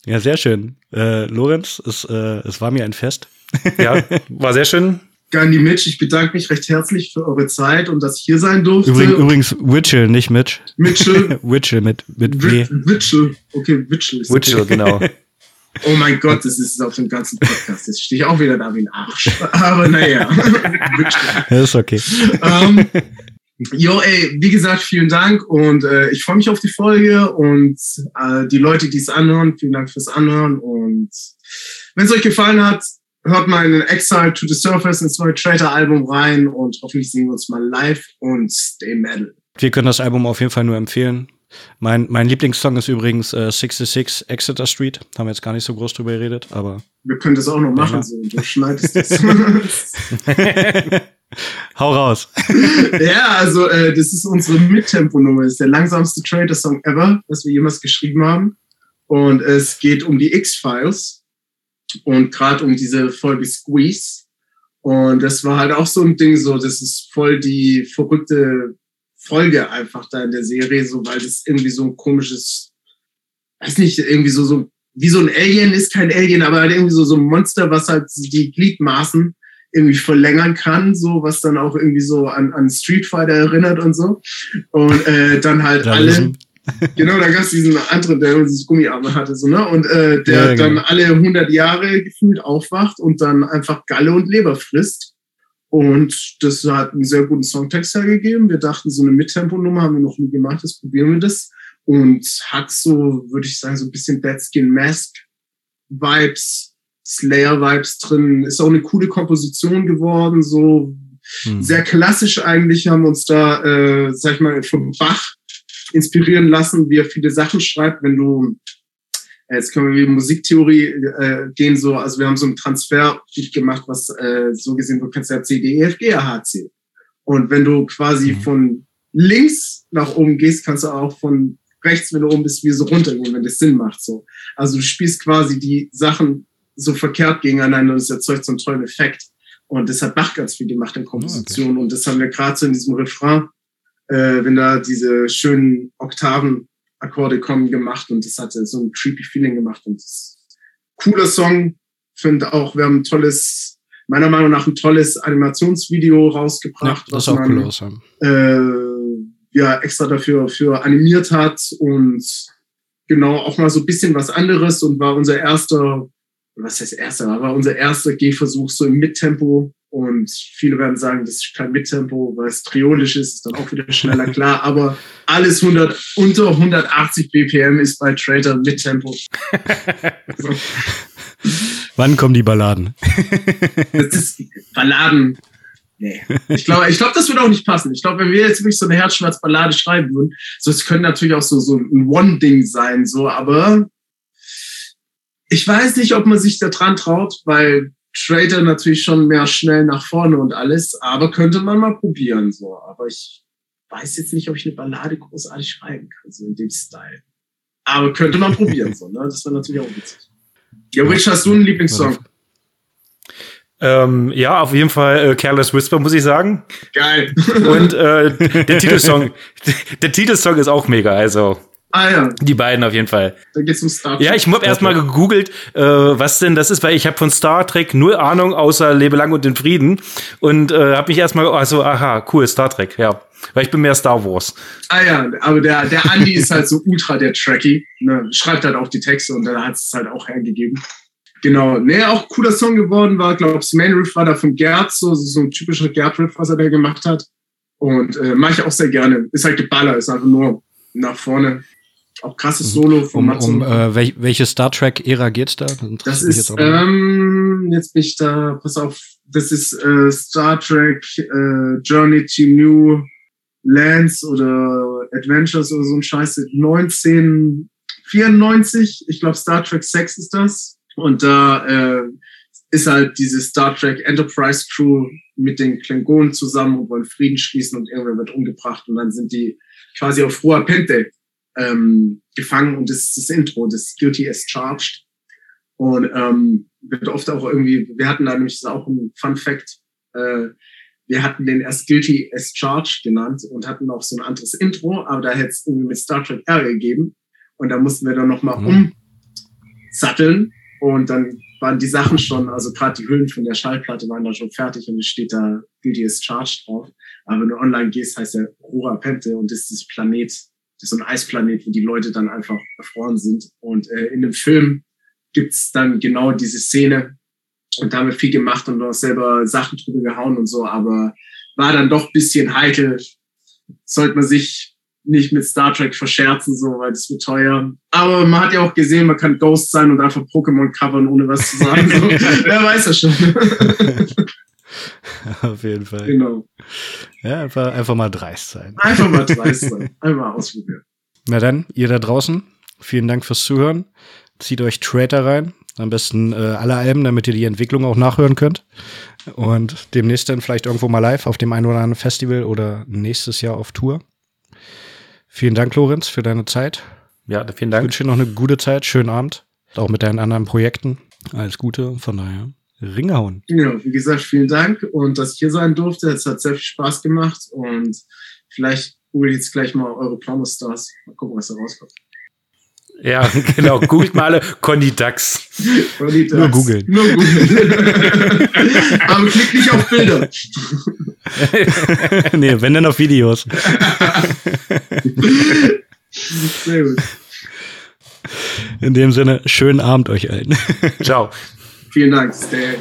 Ja, sehr schön. Äh, Lorenz, es, äh, es war mir ein Fest. ja, war sehr schön. Gandhi Mitch, ich bedanke mich recht herzlich für eure Zeit und dass ich hier sein durfte. Übrigens, übrigens Witchell, nicht Mitch. Mitchell. Witchell mit, mit W. Witchell, okay, Witchell. Ist Witchell, okay. genau. Oh mein Gott, das ist auf dem ganzen Podcast. Jetzt stehe ich auch wieder da wie ein Arsch. Aber naja. das ist okay. Um, ähm, Jo, ey, wie gesagt, vielen Dank und äh, ich freue mich auf die Folge und äh, die Leute, die es anhören, vielen Dank fürs Anhören und wenn es euch gefallen hat, hört mal in Exile to the Surface ins neue Traitor-Album rein und hoffentlich sehen wir uns mal live und stay metal. Wir können das Album auf jeden Fall nur empfehlen. Mein, mein Lieblingssong ist übrigens äh, 66 Exeter Street. Haben wir jetzt gar nicht so groß drüber geredet, aber. Wir können das auch noch machen, ja. so. Du schneidest das. Hau raus. ja, also äh, das ist unsere Mittempo-Nummer. Das ist der langsamste Trader-Song ever, was wir jemals geschrieben haben. Und es geht um die X-Files und gerade um diese Folge Squeeze. Und das war halt auch so ein Ding, so das ist voll die verrückte Folge einfach da in der Serie, so weil das irgendwie so ein komisches, weiß nicht, irgendwie so so wie so ein Alien ist kein Alien, aber halt irgendwie so so ein Monster, was halt die Gliedmaßen irgendwie verlängern kann, so was dann auch irgendwie so an, an Street Fighter erinnert und so. Und äh, dann halt alle. genau, da gab es diesen anderen, der dieses Gummiarme hatte, so, ne? Und äh, der ja, genau. dann alle 100 Jahre gefühlt aufwacht und dann einfach Galle und Leber frisst. Und das hat einen sehr guten Songtext hergegeben. Wir dachten, so eine Mittempo-Nummer haben wir noch nie gemacht, das probieren wir das. Und hat so, würde ich sagen, so ein bisschen Dead Skin Mask Vibes Slayer-Vibes drin. Ist auch eine coole Komposition geworden, so hm. sehr klassisch eigentlich, haben uns da, äh, sag ich mal, von Bach inspirieren lassen, wie er viele Sachen schreibt, wenn du äh, Jetzt können wir wie Musiktheorie äh, gehen, so, also wir haben so einen Transfer gemacht, was äh, so gesehen, du kannst ja C, D, E, F, G, A, H, C. Und wenn du quasi mhm. von links nach oben gehst, kannst du auch von rechts, wenn du oben bist, wie so runtergehen, wenn das Sinn macht. So. Also du spielst quasi die Sachen so verkehrt gegeneinander und es erzeugt so einen tollen Effekt. Und das hat Bach ganz viel gemacht in Komposition. Oh, okay. Und das haben wir gerade so in diesem Refrain, äh, wenn da diese schönen Oktaven-Akkorde kommen, gemacht. Und das hatte so ein creepy Feeling gemacht. Und das ist cooler Song. Finde auch, wir haben ein tolles, meiner Meinung nach ein tolles Animationsvideo rausgebracht. Ja, das was auch man, cool aus, äh, ja, extra dafür für animiert hat und genau auch mal so ein bisschen was anderes und war unser erster was heißt erster, war unser erster Gehversuch so im Mittempo. Und viele werden sagen, das ist kein Mittempo, weil es triolisch ist, ist dann auch wieder schneller, klar. Aber alles 100, unter 180 BPM ist bei Trader Mittempo. so. Wann kommen die Balladen? das ist Balladen. Nee. Ich glaube, ich glaube, das würde auch nicht passen. Ich glaube, wenn wir jetzt wirklich so eine Herzschmerz-Ballade schreiben würden, so, es könnte natürlich auch so, so ein One-Ding sein, so, aber ich weiß nicht, ob man sich da dran traut, weil Trader natürlich schon mehr schnell nach vorne und alles, aber könnte man mal probieren, so. Aber ich weiß jetzt nicht, ob ich eine Ballade großartig schreiben kann, so in dem Style. Aber könnte man probieren, so, ne? Das wäre natürlich auch witzig. Ja, Rich, hast du einen Lieblingssong? Ähm, ja, auf jeden Fall äh, Careless Whisper, muss ich sagen. Geil. Und äh, der Titelsong, der Titelsong ist auch mega, also. Ah ja. Die beiden auf jeden Fall. Da geht's um Star Trek. Ja, ich habe erstmal gegoogelt, äh, was denn das ist, weil ich habe von Star Trek null Ahnung, außer Lebe lang und in Frieden. Und äh, habe mich erstmal, also, aha, cool, Star Trek, ja. Weil ich bin mehr Star Wars. Ah ja, aber der, der Andy ist halt so ultra der Trekkie. Ne? Schreibt halt auch die Texte und da hat es halt auch hergegeben. Genau. Nee, auch cooler Song geworden war, glaube ich, Main Riff war da von Gerd, so, so ein typischer Gerd-Riff, was er da gemacht hat. Und äh, mache ich auch sehr gerne. Ist halt Geballer, ist einfach nur nach vorne. Auch krasses mhm. Solo von um, um äh, welch, Welche Star Trek-Ära geht's da? Das, ist, jetzt, ähm, jetzt bin ich da, pass auf, das ist äh, Star Trek äh, Journey to New Lands oder Adventures oder so ein Scheiße. 1994, ich glaube Star Trek 6 ist das. Und da äh, ist halt diese Star Trek Enterprise Crew mit den Klingonen zusammen und wollen Frieden schließen und irgendwer wird umgebracht und dann sind die quasi auf Rua Pente ähm, gefangen und das ist das Intro, das Guilty as Charged. Und ähm, wird oft auch irgendwie, wir hatten da nämlich, das auch ein Fun Fact, äh, wir hatten den erst Guilty as Charged genannt und hatten auch so ein anderes Intro, aber da hätte es irgendwie mit Star Trek R gegeben. Und da mussten wir dann nochmal mhm. umsatteln und dann waren die Sachen schon, also gerade die Hüllen von der Schallplatte waren da schon fertig und es steht da Guilty as Charged drauf. Aber wenn du online gehst, heißt der Rura Pente und das ist das Planet, so ein Eisplanet, wo die Leute dann einfach erfroren sind. Und äh, in dem Film gibt's dann genau diese Szene und damit viel gemacht und auch selber Sachen drüber gehauen und so, aber war dann doch bisschen heikel. Sollte man sich nicht mit Star Trek verscherzen, so, weil das wird teuer. Aber man hat ja auch gesehen, man kann Ghost sein und einfach Pokémon covern, ohne was zu sagen. So. Wer weiß das schon. Auf jeden Fall. Genau. Ja, einfach, einfach mal dreist sein. Einfach mal dreist sein. Einfach ausprobieren. Na dann, ihr da draußen, vielen Dank fürs Zuhören. Zieht euch Trader rein. Am besten äh, alle Alben, damit ihr die Entwicklung auch nachhören könnt. Und demnächst dann vielleicht irgendwo mal live auf dem einen oder anderen Festival oder nächstes Jahr auf Tour. Vielen Dank, Lorenz, für deine Zeit. Ja, vielen Dank. Ich wünsche dir noch eine gute Zeit, schönen Abend. Auch mit deinen anderen Projekten. Alles Gute, von daher. Ringehauen. Ja, wie gesagt, vielen Dank und dass ich hier sein durfte. Es hat sehr viel Spaß gemacht und vielleicht google ich jetzt gleich mal eure Pornostars. Mal gucken, was da rauskommt. Ja, genau. Googelt mal alle Conny Dax. Conny Dax. Nur googeln. Nur googeln. Aber klick nicht auf Bilder. nee, wenn dann auf Videos. Sehr gut. In dem Sinne, schönen Abend euch allen. Ciao. Vielen Dank. Stay.